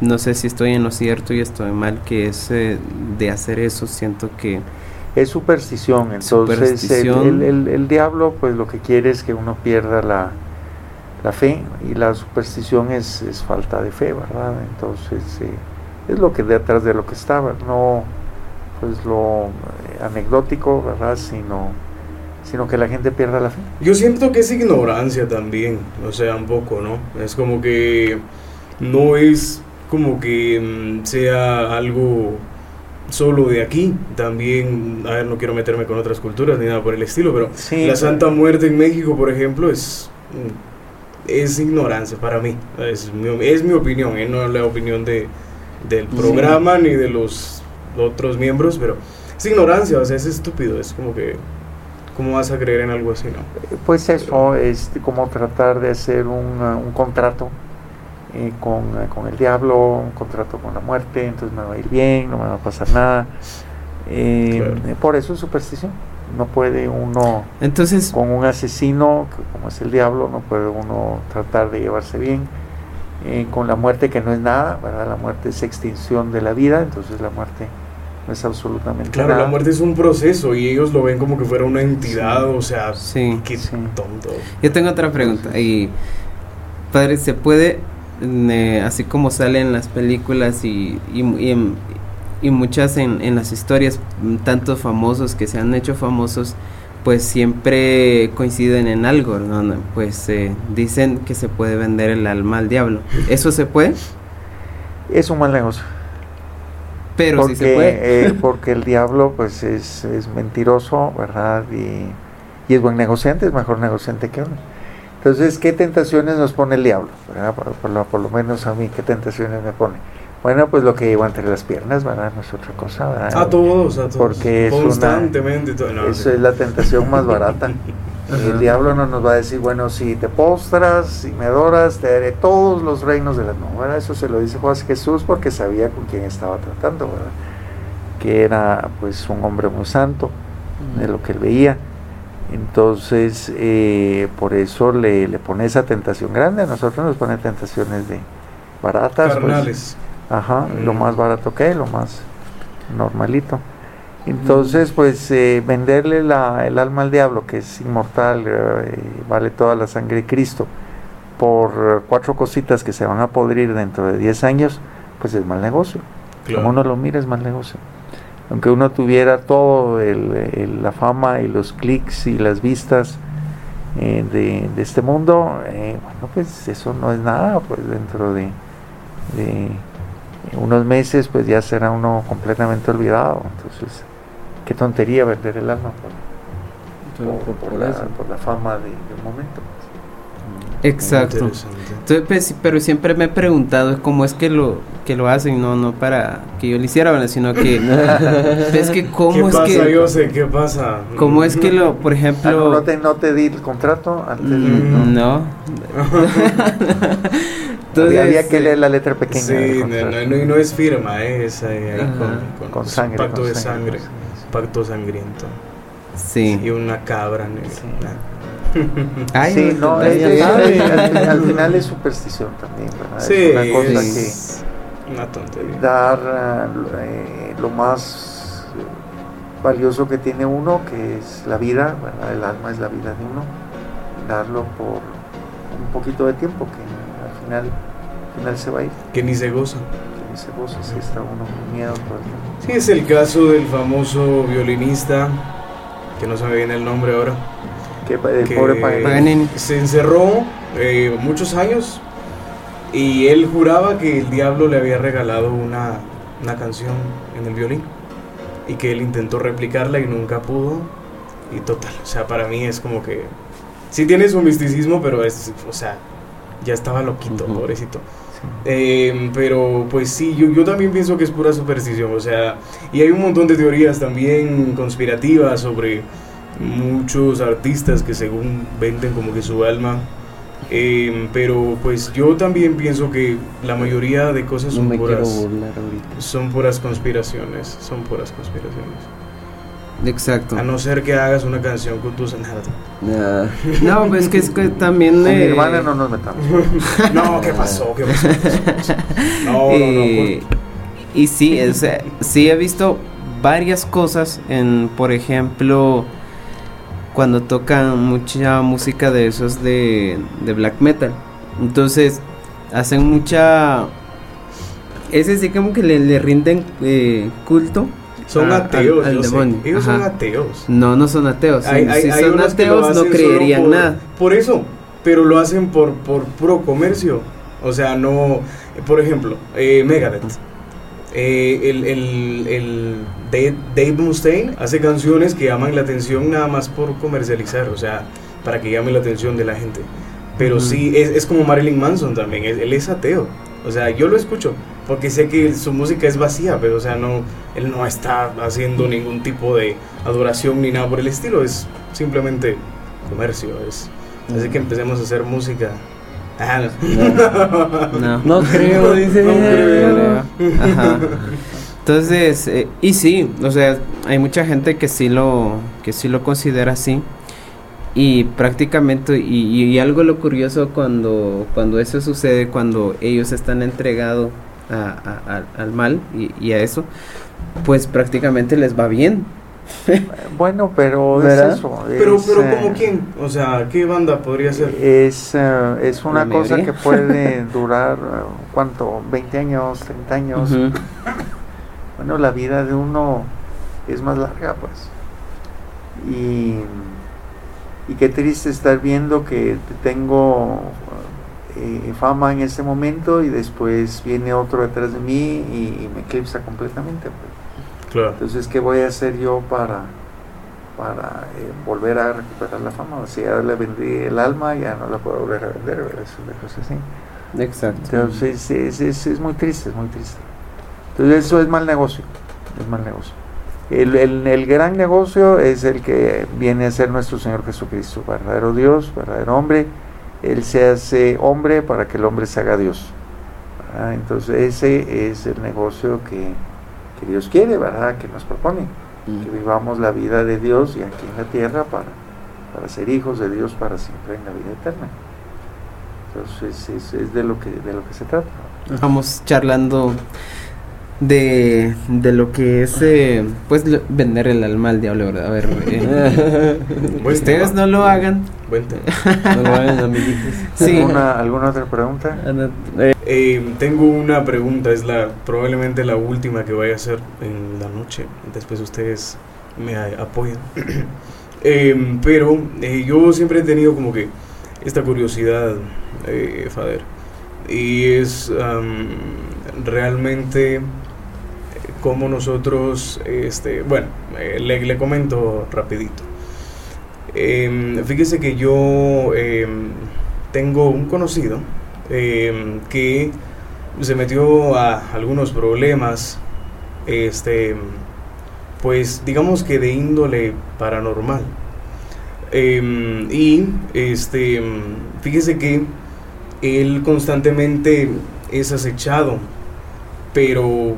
no sé si estoy en lo cierto y estoy mal, que es de hacer eso, siento que. Es superstición, entonces El, el, el diablo pues lo que quiere es que uno pierda la, la fe y la superstición es, es falta de fe, ¿verdad? Entonces eh, es lo que detrás de lo que estaba, no pues lo eh, anecdótico, ¿verdad? Sino, sino que la gente pierda la fe. Yo siento que es ignorancia también, o sea, un poco, ¿no? Es como que no es como que mm, sea algo solo de aquí, también, a ver, no quiero meterme con otras culturas ni nada por el estilo, pero la Santa Muerte en México, por ejemplo, es mm, es ignorancia para mí. Es mi, es mi opinión, ¿eh? no la opinión de, del programa ni de los otros miembros, pero es ignorancia, o sea, es estúpido, es como que... ¿Cómo vas a creer en algo así, no? Pues eso, es como tratar de hacer un, un contrato eh, con, eh, con, el diablo, un contrato con la muerte, entonces me va a ir bien, no me va a pasar nada. Eh, por eso es superstición. No puede uno, entonces, con un asesino, como es el diablo, no puede uno tratar de llevarse bien. Eh, con la muerte que no es nada, ¿verdad? La muerte es extinción de la vida, entonces la muerte no es absolutamente claro, nada. la muerte es un proceso y ellos lo ven como que fuera una entidad, o sea, sí, qué tonto. Yo tengo otra pregunta y padre, ¿se puede, eh, así como sale en las películas y, y, y, y muchas en, en las historias, mm, tantos famosos que se han hecho famosos, pues siempre coinciden en algo, ¿no? Pues eh, dicen que se puede vender el alma al diablo. ¿Eso se puede? Es un mal negocio. Pero sí se puede. Eh, porque el diablo pues es, es mentiroso, ¿verdad? Y, y, es buen negociante, es mejor negociante que uno. Entonces, ¿qué tentaciones nos pone el diablo? Por, por, lo, por lo menos a mí, ¿qué tentaciones me pone? Bueno, pues lo que llevo entre las piernas, ¿verdad? No es otra cosa, ¿verdad? A todos, a todos. Porque es Constantemente. Una, eso es la tentación más barata. El diablo no nos va a decir, bueno, si te postras, si me adoras, te daré todos los reinos de la no, ¿verdad? Eso se lo dice Juan Jesús porque sabía con quién estaba tratando, ¿verdad? Que era pues un hombre muy santo, de lo que él veía. Entonces, eh, por eso le, le, pone esa tentación grande. A nosotros nos pone tentaciones de baratas. Pues, Carnales. Pues, Ajá, lo más barato que hay, lo más normalito. Entonces, pues eh, venderle la, el alma al diablo, que es inmortal, eh, vale toda la sangre de Cristo, por cuatro cositas que se van a podrir dentro de 10 años, pues es mal negocio. Como uno lo mira, es mal negocio. Aunque uno tuviera todo el, la fama y los clics y las vistas eh, de, de, este mundo, bueno, pues eso no es nada, pues dentro de, de unos meses pues ya será uno completamente olvidado. Entonces, qué tontería vender el alma por, por, por, la, por la, fama de, del momento. Exacto. Entonces, pues, pero siempre me he preguntado cómo es que lo que lo hacen, no no para que yo lo hiciera, sino que es que cómo ¿Qué es pasa, que yo sé qué pasa. ¿Cómo es que lo, por ejemplo, ah, no, no, te no te di el contrato antes de, mm, no. Entonces, había que leer la letra pequeña. Sí, no, no, no, es firma, eh, es ahí, ahí con, con, con, sangre. Pacto con de sangre, sangre, pacto sangriento. Sí. Y una cabra negra. Sí. Ay, sí, no, no, es, es, al, al, final es superstición también, ¿verdad? Sí, es una cosa es que una tontería. dar eh, lo más valioso que tiene uno, que es la vida, ¿verdad? el alma es la vida de uno, darlo por un poquito de tiempo, que final, al final se va a ir. Que ni se goza. Que ni se goza, si está uno con miedo. Sí, es el caso del famoso violinista, que no se me viene el nombre ahora. Que, el que pobre Paganini. se encerró eh, muchos años y él juraba que el diablo le había regalado una, una canción en el violín y que él intentó replicarla y nunca pudo. Y total, o sea, para mí es como que sí tiene su misticismo, pero es, o sea, ya estaba loquito, uh -huh. pobrecito. Sí. Eh, pero pues sí, yo, yo también pienso que es pura superstición, o sea, y hay un montón de teorías también conspirativas sobre muchos artistas que según venden como que su alma. Eh, pero pues yo también pienso que la mayoría de cosas no puras son puras conspiraciones, son puras conspiraciones. Exacto. A no ser que hagas una canción con tus nada. Nah. No, pues que es que también. Con eh, mi hermana no nos metamos. no, ¿qué pasó? ¿Qué pasó? ¿Qué pasó? No, no, no. y, y sí, sea, sí he visto varias cosas en, por ejemplo, cuando tocan mucha música de esos de, de black metal. Entonces hacen mucha... Ese sí como que le, le rinden eh, culto. Son ateos, al, demonio. Ellos son ateos. No, no son ateos. si son ateos no creerían nada. Por eso, pero lo hacen por, por puro comercio. O sea, no... Por ejemplo, eh, Megadeth. Eh, el, el, el Dave, Dave, Mustaine hace canciones que llaman la atención nada más por comercializar, o sea, para que llame la atención de la gente. Pero sí, es, es, como Marilyn Manson también, él, es ateo. O sea, yo lo escucho porque sé que su música es vacía, pero o sea, no, él no está haciendo ningún tipo de adoración ni nada por el estilo, es simplemente comercio. Es, así que empecemos a hacer música Ah, no. no. creo, dice. No creo. Entonces, eh, y sí, o sea, hay mucha gente que sí lo, que sí lo considera así. Y prácticamente, y, algo lo curioso cuando, cuando eso sucede, cuando ellos están entregados al mal y, y, a eso, pues prácticamente les va bien. bueno, pero es eso. Pero, pero como eh, quién, o sea, ¿qué banda podría ser? Es, eh, es una cosa que puede durar, eh, ¿cuánto? ¿20 años, 30 años? Bueno, la vida de uno es más larga, pues. Y, y qué triste estar viendo que tengo fama en este momento y después viene otro detrás de mí y, me eclipsa completamente. Pues. Entonces, ¿qué voy a hacer yo para, para eh, volver a recuperar la fama? Si ya le vendí el alma, ya no la puedo volver a vender, Es una cosa así. Exacto. Entonces, es, es, es, muy triste, es muy triste. Entonces, eso es mal negocio, es mal negocio. El, el, el, gran negocio es el que viene a ser nuestro Señor Jesucristo, verdadero Dios, verdadero hombre. Él se hace hombre para que el hombre se haga Dios. Entonces ese es el negocio que, que Dios quiere, ¿verdad? Que nos propone. Que vivamos la vida de Dios y aquí en la tierra para, para ser hijos de Dios para siempre en la vida eterna. Entonces es, es de, lo que, de lo que se trata. Vamos charlando de, de lo que es eh, pues vender el alma al diablo, ¿verdad? A ver, eh, ustedes no lo hagan. no lo hagan, amiguitos. Sí. ¿Alguna, ¿Alguna otra pregunta? Eh, tengo una pregunta, es la probablemente la última que voy a hacer en la noche. Después ustedes me apoyan. pero yo siempre he tenido como que esta curiosidad, Fader. Y es realmente como nosotros, este, bueno, eh, le, comento rapidito. Em, fíjese que yo em, tengo un conocido em, que se metió a algunos problemas, este, pues digamos que de índole paranormal. y este, fíjese que él constantemente es acechado, pero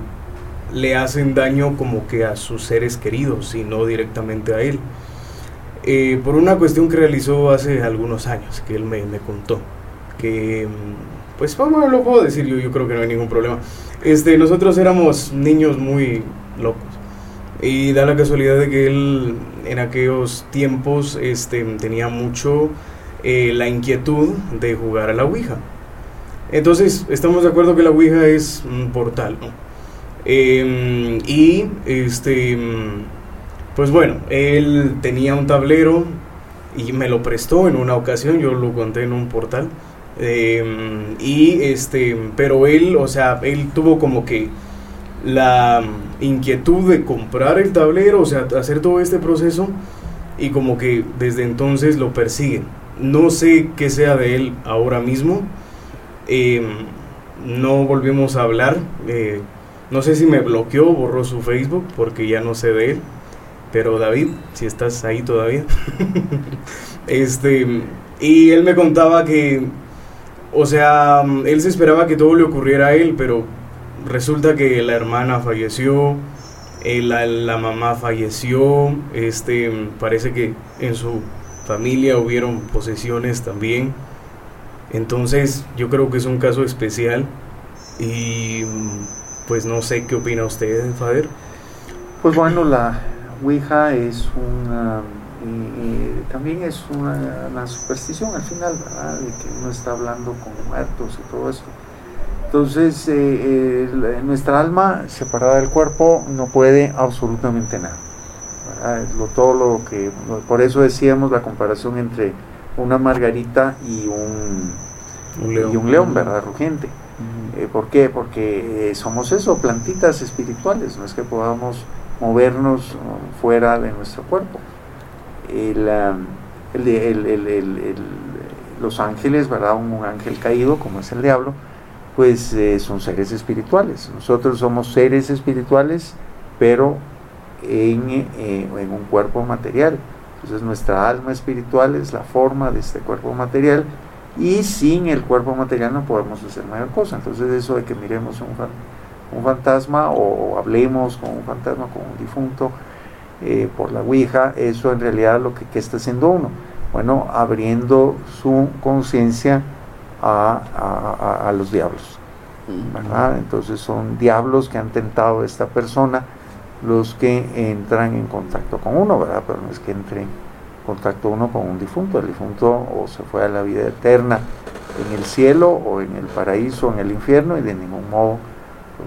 le hacen daño como que a sus seres queridos y no directamente a él. Eh, por una cuestión que realizó hace algunos años, que él me, contó, que mm, pues bueno, lo puedo decir yo, yo creo que no hay ningún problema. Este, nosotros éramos niños muy locos y da la casualidad de que él en aquellos tiempos este, tenía mucho eh, la inquietud de jugar a la Ouija. Entonces, estamos de acuerdo que la Ouija es un portal, ¿no? Em, y este, pues bueno, él tenía un tablero y me lo prestó en una ocasión, yo lo conté en un portal. Em, y este, pero él, o sea, él tuvo como que la inquietud de comprar el tablero, o sea, hacer todo este proceso y como que desde entonces lo persiguen. No sé qué sea de él ahora mismo. Em, no volvimos a hablar. Eh, no sé si me bloqueó o borró su Facebook porque ya no sé de él. Pero David, si estás ahí todavía. este, y él me contaba que, o sea, él se esperaba que todo le ocurriera a él, pero resulta que la hermana falleció, eh, la, la, mamá falleció, este, parece que en su familia hubieron posesiones también. Entonces, yo creo que es un caso especial y pues no sé qué opina usted, Fader. Pues bueno, la Ouija es un Y, también es una, superstición al final, ¿verdad? De que uno está hablando con muertos y todo eso. Entonces, eh, nuestra alma separada del cuerpo no puede absolutamente nada. Lo, todo lo que, por eso decíamos la comparación entre una margarita y un, león. y un león, ¿verdad? Rugiente. Eh, ¿Por qué? Porque eh, somos eso, plantitas espirituales, no es que podamos movernos fuera de nuestro cuerpo. los ángeles, ¿verdad? Un, ángel caído, como es el diablo, pues eh, son seres espirituales. Nosotros somos seres espirituales, pero en, en un cuerpo material. Entonces nuestra alma espiritual es la forma de este cuerpo material y sin el cuerpo material no podemos hacer mayor cosa. Entonces eso de que miremos un, un fantasma o, hablemos con un fantasma, con un difunto eh, por la Ouija, eso en realidad lo que, está haciendo uno. Bueno, abriendo su conciencia a, a, los diablos. ¿verdad? Entonces son diablos que han tentado a esta persona los que entran en contacto con uno, ¿verdad? Pero no es que entren contacto uno con un difunto, el difunto o se fue a la vida eterna en el cielo o en el paraíso o en el infierno y de ningún modo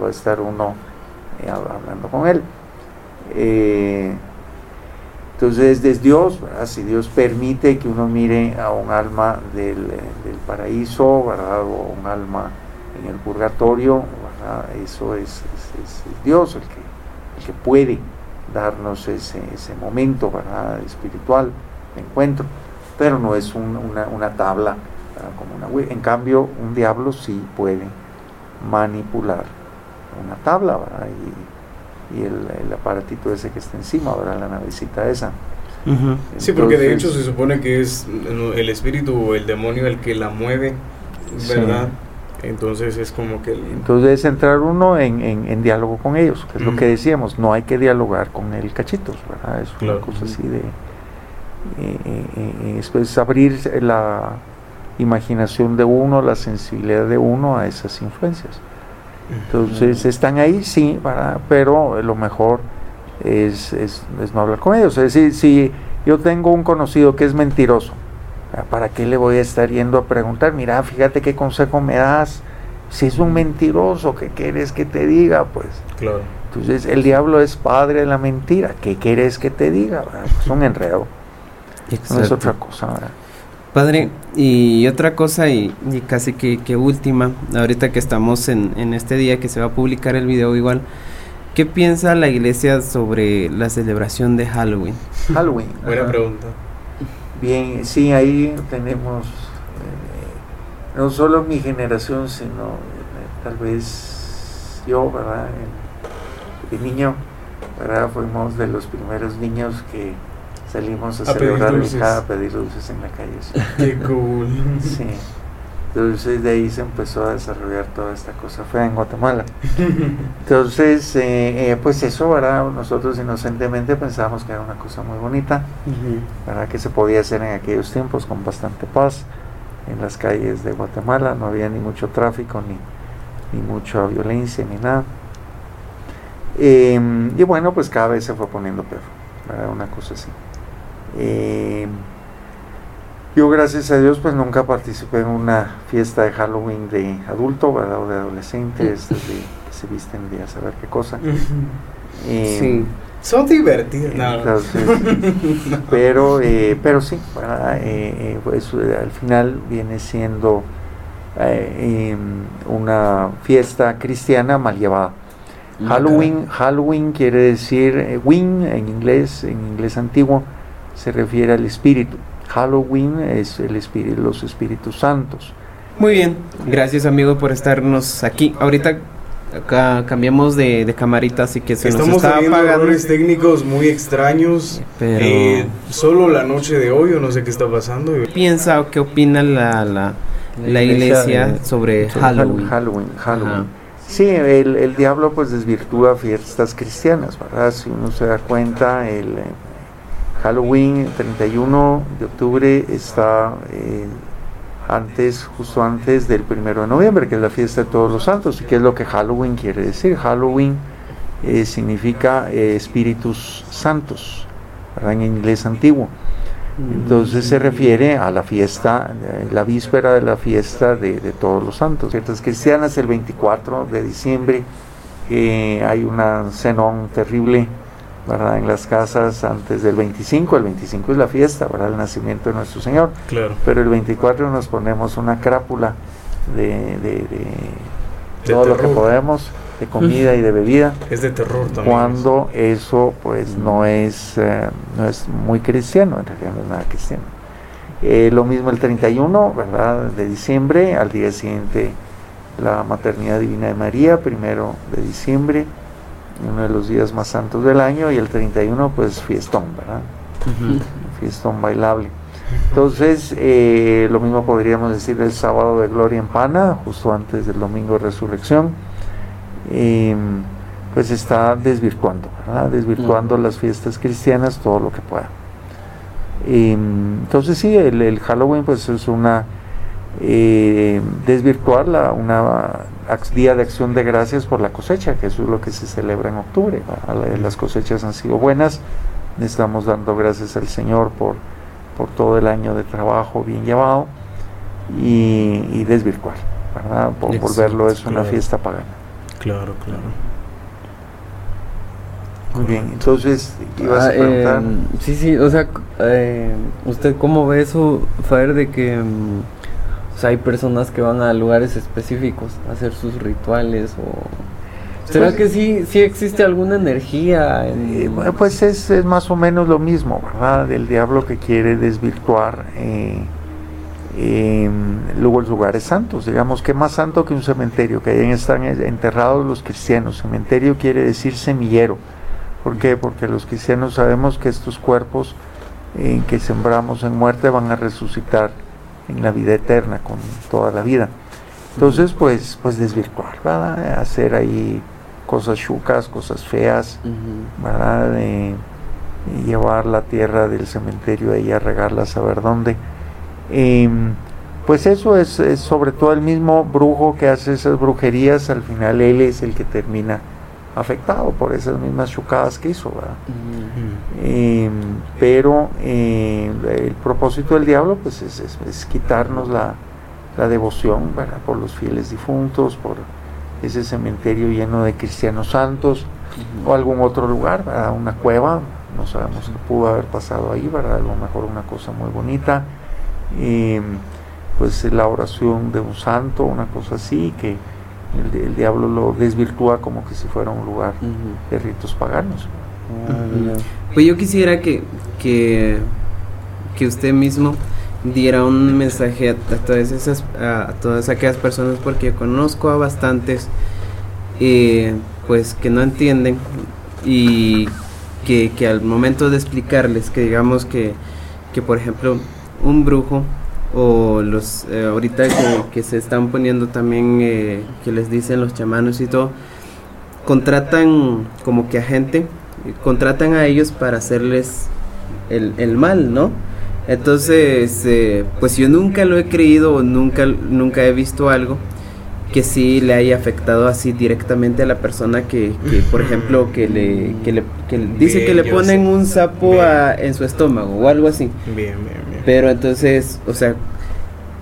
va a estar uno eh, hablando con él. Eh, entonces es Dios, si Dios permite que uno mire a un alma del, paraíso ¿verdad? o un alma en el purgatorio, eso es, Dios el que puede darnos ese, ese momento ¿verdad? espiritual de encuentro, pero no es una, una, tabla como una En cambio, un diablo sí puede manipular una tabla ¿verdad? y, y el, el, aparatito ese que está encima, ¿verdad? la navecita esa. sí, porque de hecho se supone que es el espíritu o el demonio el que la mueve, ¿verdad? Entonces es como que... Entonces es entrar uno en, en, diálogo con ellos, que es lo que decíamos, no hay que dialogar con el cachitos, ¿verdad? Es una cosa así de... Eh, eh, eh, es abrir la imaginación de uno, la sensibilidad de uno a esas influencias. Entonces están ahí, sí, ¿verdad? pero lo mejor es, es, es no hablar con ellos. Es decir, si yo tengo un conocido que es mentiroso, ¿Para qué le voy a estar yendo a preguntar? Mira, fíjate qué consejo me das. Si es un mentiroso, ¿qué quieres que te diga? Pues. Claro. Entonces, el diablo es padre de la mentira. ¿Qué quieres que te diga? Es un enredo. No es otra cosa. Padre, y otra cosa, y, casi que, última, ahorita que estamos en, en este día que se va a publicar el video igual, ¿qué piensa la iglesia sobre la celebración de Halloween? Halloween. Buena pregunta. Bien, sí, ahí tenemos eh, no solo mi generación, sino eh, tal vez yo, ¿verdad? De niño, ¿verdad? Fuimos de los primeros niños que salimos a, celebrar mi a pedir dulces en la calle. Qué cool. Sí. Entonces de ahí se empezó a desarrollar toda esta cosa fea en Guatemala. Entonces, eh, eh, pues eso, ¿verdad? Nosotros inocentemente pensábamos que era una cosa muy bonita, ¿verdad? Que se podía hacer en aquellos tiempos con bastante paz en las calles de Guatemala, no había ni mucho tráfico, ni, ni mucha violencia, ni nada. Em, y bueno, pues cada vez se fue poniendo peor, ¿verdad? Una cosa así. Eh, yo gracias a Dios pues nunca participé en una fiesta de Halloween de adulto, ¿verdad? O de adolescentes, de, que se visten de a saber qué cosa. Eh, sí. Son divertidos. pero, eh, pero sí, eh, pues al final viene siendo em, una fiesta cristiana mal llevada. Halloween, Halloween quiere decir wing en inglés, en inglés antiguo, se refiere al espíritu. Halloween es el espíritu, los espíritus santos. Muy bien, gracias amigo por estarnos aquí. Ahorita acá cambiamos de, de camarita, así que se Estamos nos está apagando. errores técnicos muy extraños. Pero eh, solo la noche de hoy, o no sé qué está pasando. ¿Qué piensa o qué opina la, la, la, iglesia, sobre, Halloween? Halloween, Halloween. Sí, el, el, diablo pues desvirtúa fiestas cristianas, ¿verdad? Si uno se da cuenta, el Halloween, 31 de octubre, está eh, antes, justo antes del primero de noviembre, que es la fiesta de todos los santos. ¿Y qué es lo que Halloween quiere decir? Halloween eh, significa eh, espíritus santos. en inglés antiguo. Entonces se refiere a la fiesta, la víspera de la fiesta de, todos los santos. Ciertas cristianas, el 24 de diciembre, hay una cenón terrible ¿verdad? en las casas antes del 25. El 25 es la fiesta, ¿verdad? el nacimiento de nuestro Señor. Claro. Pero el 24 nos ponemos una crápula de, de, todo lo que podemos de comida y de bebida. Es de terror también. Cuando eso pues no es, eh, no es muy cristiano, en realidad no es nada cristiano. Eh, lo mismo el 31, ¿verdad? De diciembre, al día siguiente la Maternidad Divina de María, primero de diciembre, uno de los días más santos del año, y el 31 pues fiestón, ¿verdad? Fiestón bailable. Entonces, eh, lo mismo podríamos decir el sábado de Gloria en Pana, justo antes del domingo de resurrección pues está desvirtuando, desvirtuando las fiestas cristianas todo lo que pueda. entonces sí, el, Halloween pues es una eh, desvirtuar la, una día de acción de gracias por la cosecha, que eso es lo que se celebra en octubre. Las cosechas han sido buenas, estamos dando gracias al Señor por, por todo el año de trabajo bien llevado y, desvirtuar, por volverlo es una fiesta pagana. Claro, claro. Muy bien, entonces ibas a ah, preguntar. Em, sí, sí, o sea, eh, ¿usted cómo ve eso, Fader, de que em, hay personas que van a lugares específicos a hacer sus rituales o... ¿Será pues que sí, sí existe alguna energía? Eh, pues es, es, más o menos lo mismo, ¿verdad? Del diablo que quiere desvirtuar eh, luego los lugares santos, digamos que más santo que un cementerio, que ahí están enterrados los cristianos. Cementerio quiere decir semillero. ¿Por qué? Porque los cristianos sabemos que estos cuerpos en que sembramos en muerte van a resucitar en la vida eterna, con toda la vida. Entonces, pues, pues desvirtuar, ¿verdad? Hacer ahí cosas chucas, cosas feas, ¿verdad? De, llevar la tierra del cementerio ahí a regarla a saber dónde pues eso es, sobre todo el mismo brujo que hace esas brujerías, al final él es el que termina afectado por esas mismas chocadas que hizo. pero el propósito del diablo pues es, quitarnos la, devoción por los fieles difuntos, por ese cementerio lleno de cristianos santos o algún otro lugar, una cueva, no sabemos qué pudo haber pasado ahí, ¿verdad? a lo mejor una cosa muy bonita. Pues la oración de un santo, una cosa así, que el, diablo lo desvirtúa como que si fuera un lugar de ritos paganos. Pues yo quisiera que, que, que, usted mismo diera un mensaje a, todas esas a, todas aquellas personas porque conozco a bastantes eh, pues que no entienden y que, que, al momento de explicarles que digamos que, que por ejemplo un brujo o los eh, ahorita que, se están poniendo también eh, que les dicen los chamanos y todo contratan como que a gente contratan a ellos para hacerles el, el mal no entonces eh, pues yo nunca lo he creído o nunca nunca he visto algo que sí le haya afectado así directamente a la persona que, por ejemplo, que le, que le, que dice que le ponen un sapo en su estómago o algo así. Bien, bien. Pero entonces, o sea,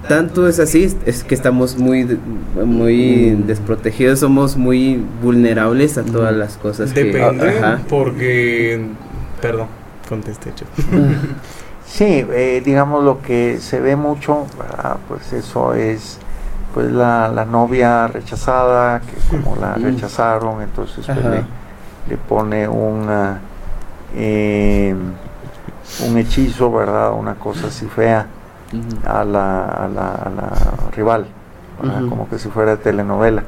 tanto es así, es que estamos muy, muy mm. desprotegidos, somos muy vulnerables a todas las cosas Depende, que... porque... Perdón, contesté, yo. Sí, eh, digamos lo que se ve mucho, pues eso es pues la, la novia rechazada, que como la rechazaron, entonces pues, le, pone un, eh, un hechizo, ¿verdad? Una cosa así fea a, la, a, la, a la rival, como que si fuera telenovela.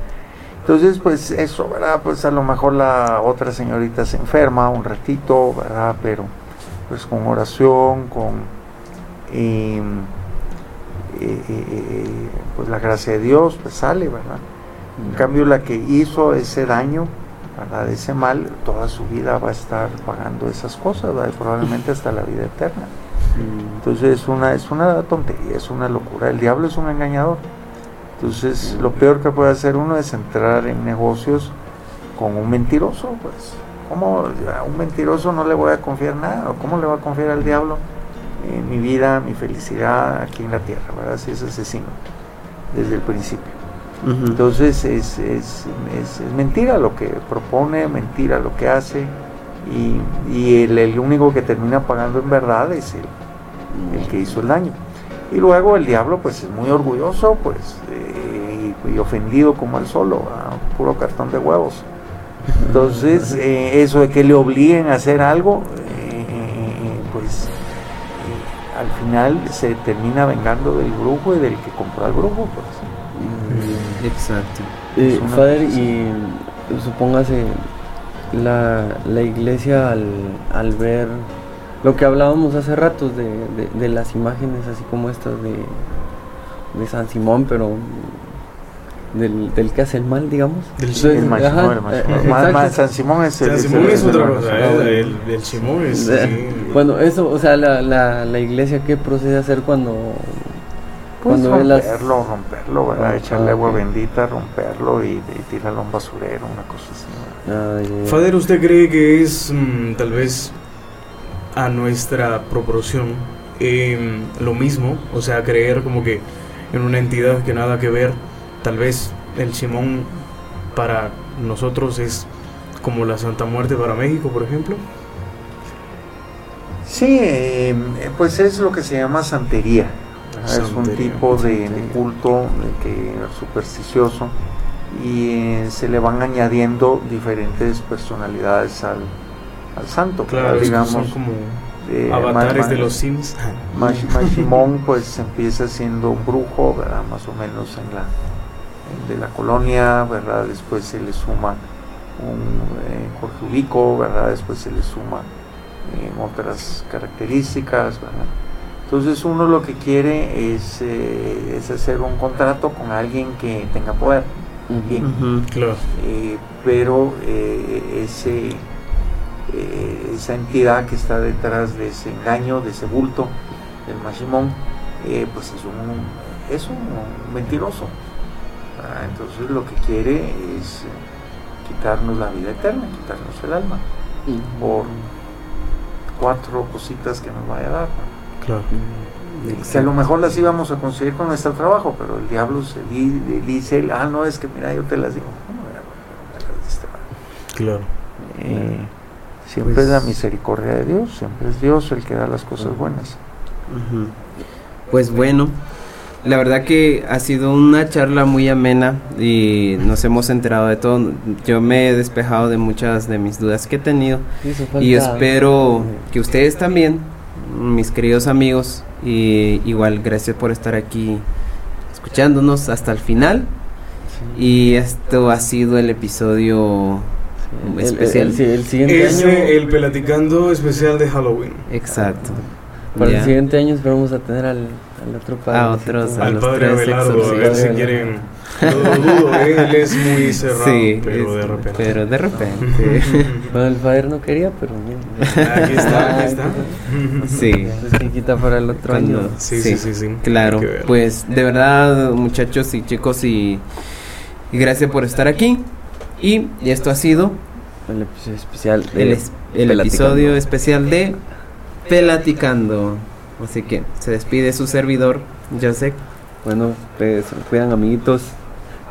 Entonces, pues eso, ¿verdad? Pues a lo mejor la otra señorita se enferma un ratito, ¿verdad? Pero pues con oración, con... Pues la gracia de Dios pues sale, ¿verdad? En cambio la que hizo ese daño, ¿verdad? Ese mal, toda su vida va a estar pagando esas cosas, probablemente hasta la vida eterna. Entonces es una, es una tontería, es una locura. El diablo es un engañador. Entonces lo peor que puede hacer uno es entrar en negocios con un mentiroso, pues. ¿cómo a un mentiroso no le voy a confiar nada? ¿O cómo le va a confiar al diablo en mi vida, mi felicidad aquí en la tierra? ¿verdad? Si es asesino desde el principio. Entonces es, es, es, mentira lo que propone, mentira lo que hace y, el, único que termina pagando en verdad es el, el, que hizo el daño. Y luego el diablo pues es muy orgulloso pues eh, y, ofendido como él solo, puro cartón de huevos. Entonces eh, eso de que le obliguen a hacer algo eh, pues al final se termina vengando del brujo y del que compró al brujo pues. Exacto. Eh, Father, y supóngase, la, la iglesia al, al, ver lo que hablábamos hace rato de, de, las imágenes así como estas de, de San Simón, pero del, del, que hace el mal, digamos. Del Simón, San Simón es, San Simón es, otra cosa, ¿eh? el, el, Simón es... Bueno, eso, o sea, la, la, la iglesia, ¿qué procede a hacer cuando pues romperlo, romperlo, ¿verdad? Echarle agua bendita, romperlo y, tirarlo a un basurero, una cosa así. Fader, ¿usted cree que es mm, tal vez a nuestra proporción em, lo mismo? O sea, creer como que en una entidad que nada que ver, tal vez el Simón para nosotros es como la Santa Muerte para México, por ejemplo. Sí, em, pues es lo que se llama santería es un tipo de, culto que, supersticioso y eh, se le van añadiendo diferentes personalidades al, santo. Claro, digamos, son como avatares de los Sims. Mashimón pues empieza siendo un brujo, ¿verdad? más o menos en la de la colonia, ¿verdad? Después se le suma un eh, Jorge Ubico, ¿verdad? Después se le suma eh, otras características, ¿verdad? Entonces uno lo que quiere es, eh, es hacer un contrato con alguien que tenga poder. Bien. claro. Eh, pero eh, ese, esa entidad que está detrás de ese engaño, de ese bulto del Mashimón, pues es un, es un mentiroso. Ah, entonces lo que quiere es quitarnos la vida eterna, quitarnos el alma, por cuatro cositas que nos vaya a dar. Claro. Que a lo mejor las íbamos a conseguir con nuestro trabajo, pero el diablo se dice, ah, no, es que mira, yo te las digo. Claro. Eh, siempre es la pues misericordia de Dios, siempre es Dios el que da las cosas buenas. Pues bueno, la verdad que ha sido una charla muy amena y nos hemos enterado de todo. Yo me he despejado de muchas de mis dudas que he tenido y espero que ustedes también mis queridos amigos. Y igual, gracias por estar aquí escuchándonos hasta el final. Y esto ha sido el episodio especial. El, siguiente año. el Pelaticando especial de Halloween. Exacto. Para el siguiente año esperamos a tener al, al otro padre. A otros, al padre Abelardo, a ver si quieren. dudo, él es muy cerrado, sí, pero de repente. Pero de repente. bueno, el padre no quería, pero Aquí está, aquí está. sí. Es que quita para el otro año. Sí, sí, sí, sí. Claro, pues de verdad, muchachos y chicos, y, y gracias por estar aquí. Y, esto ha sido el episodio especial de el, episodio especial de Pelaticando. Así que se despide su servidor, Joseph. Bueno, pues cuidan amiguitos,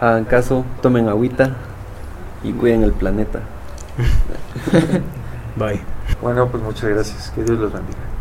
hagan caso, tomen agüita y cuiden el planeta. Bye. Bueno, pues muchas gracias. Que Dios los bendiga.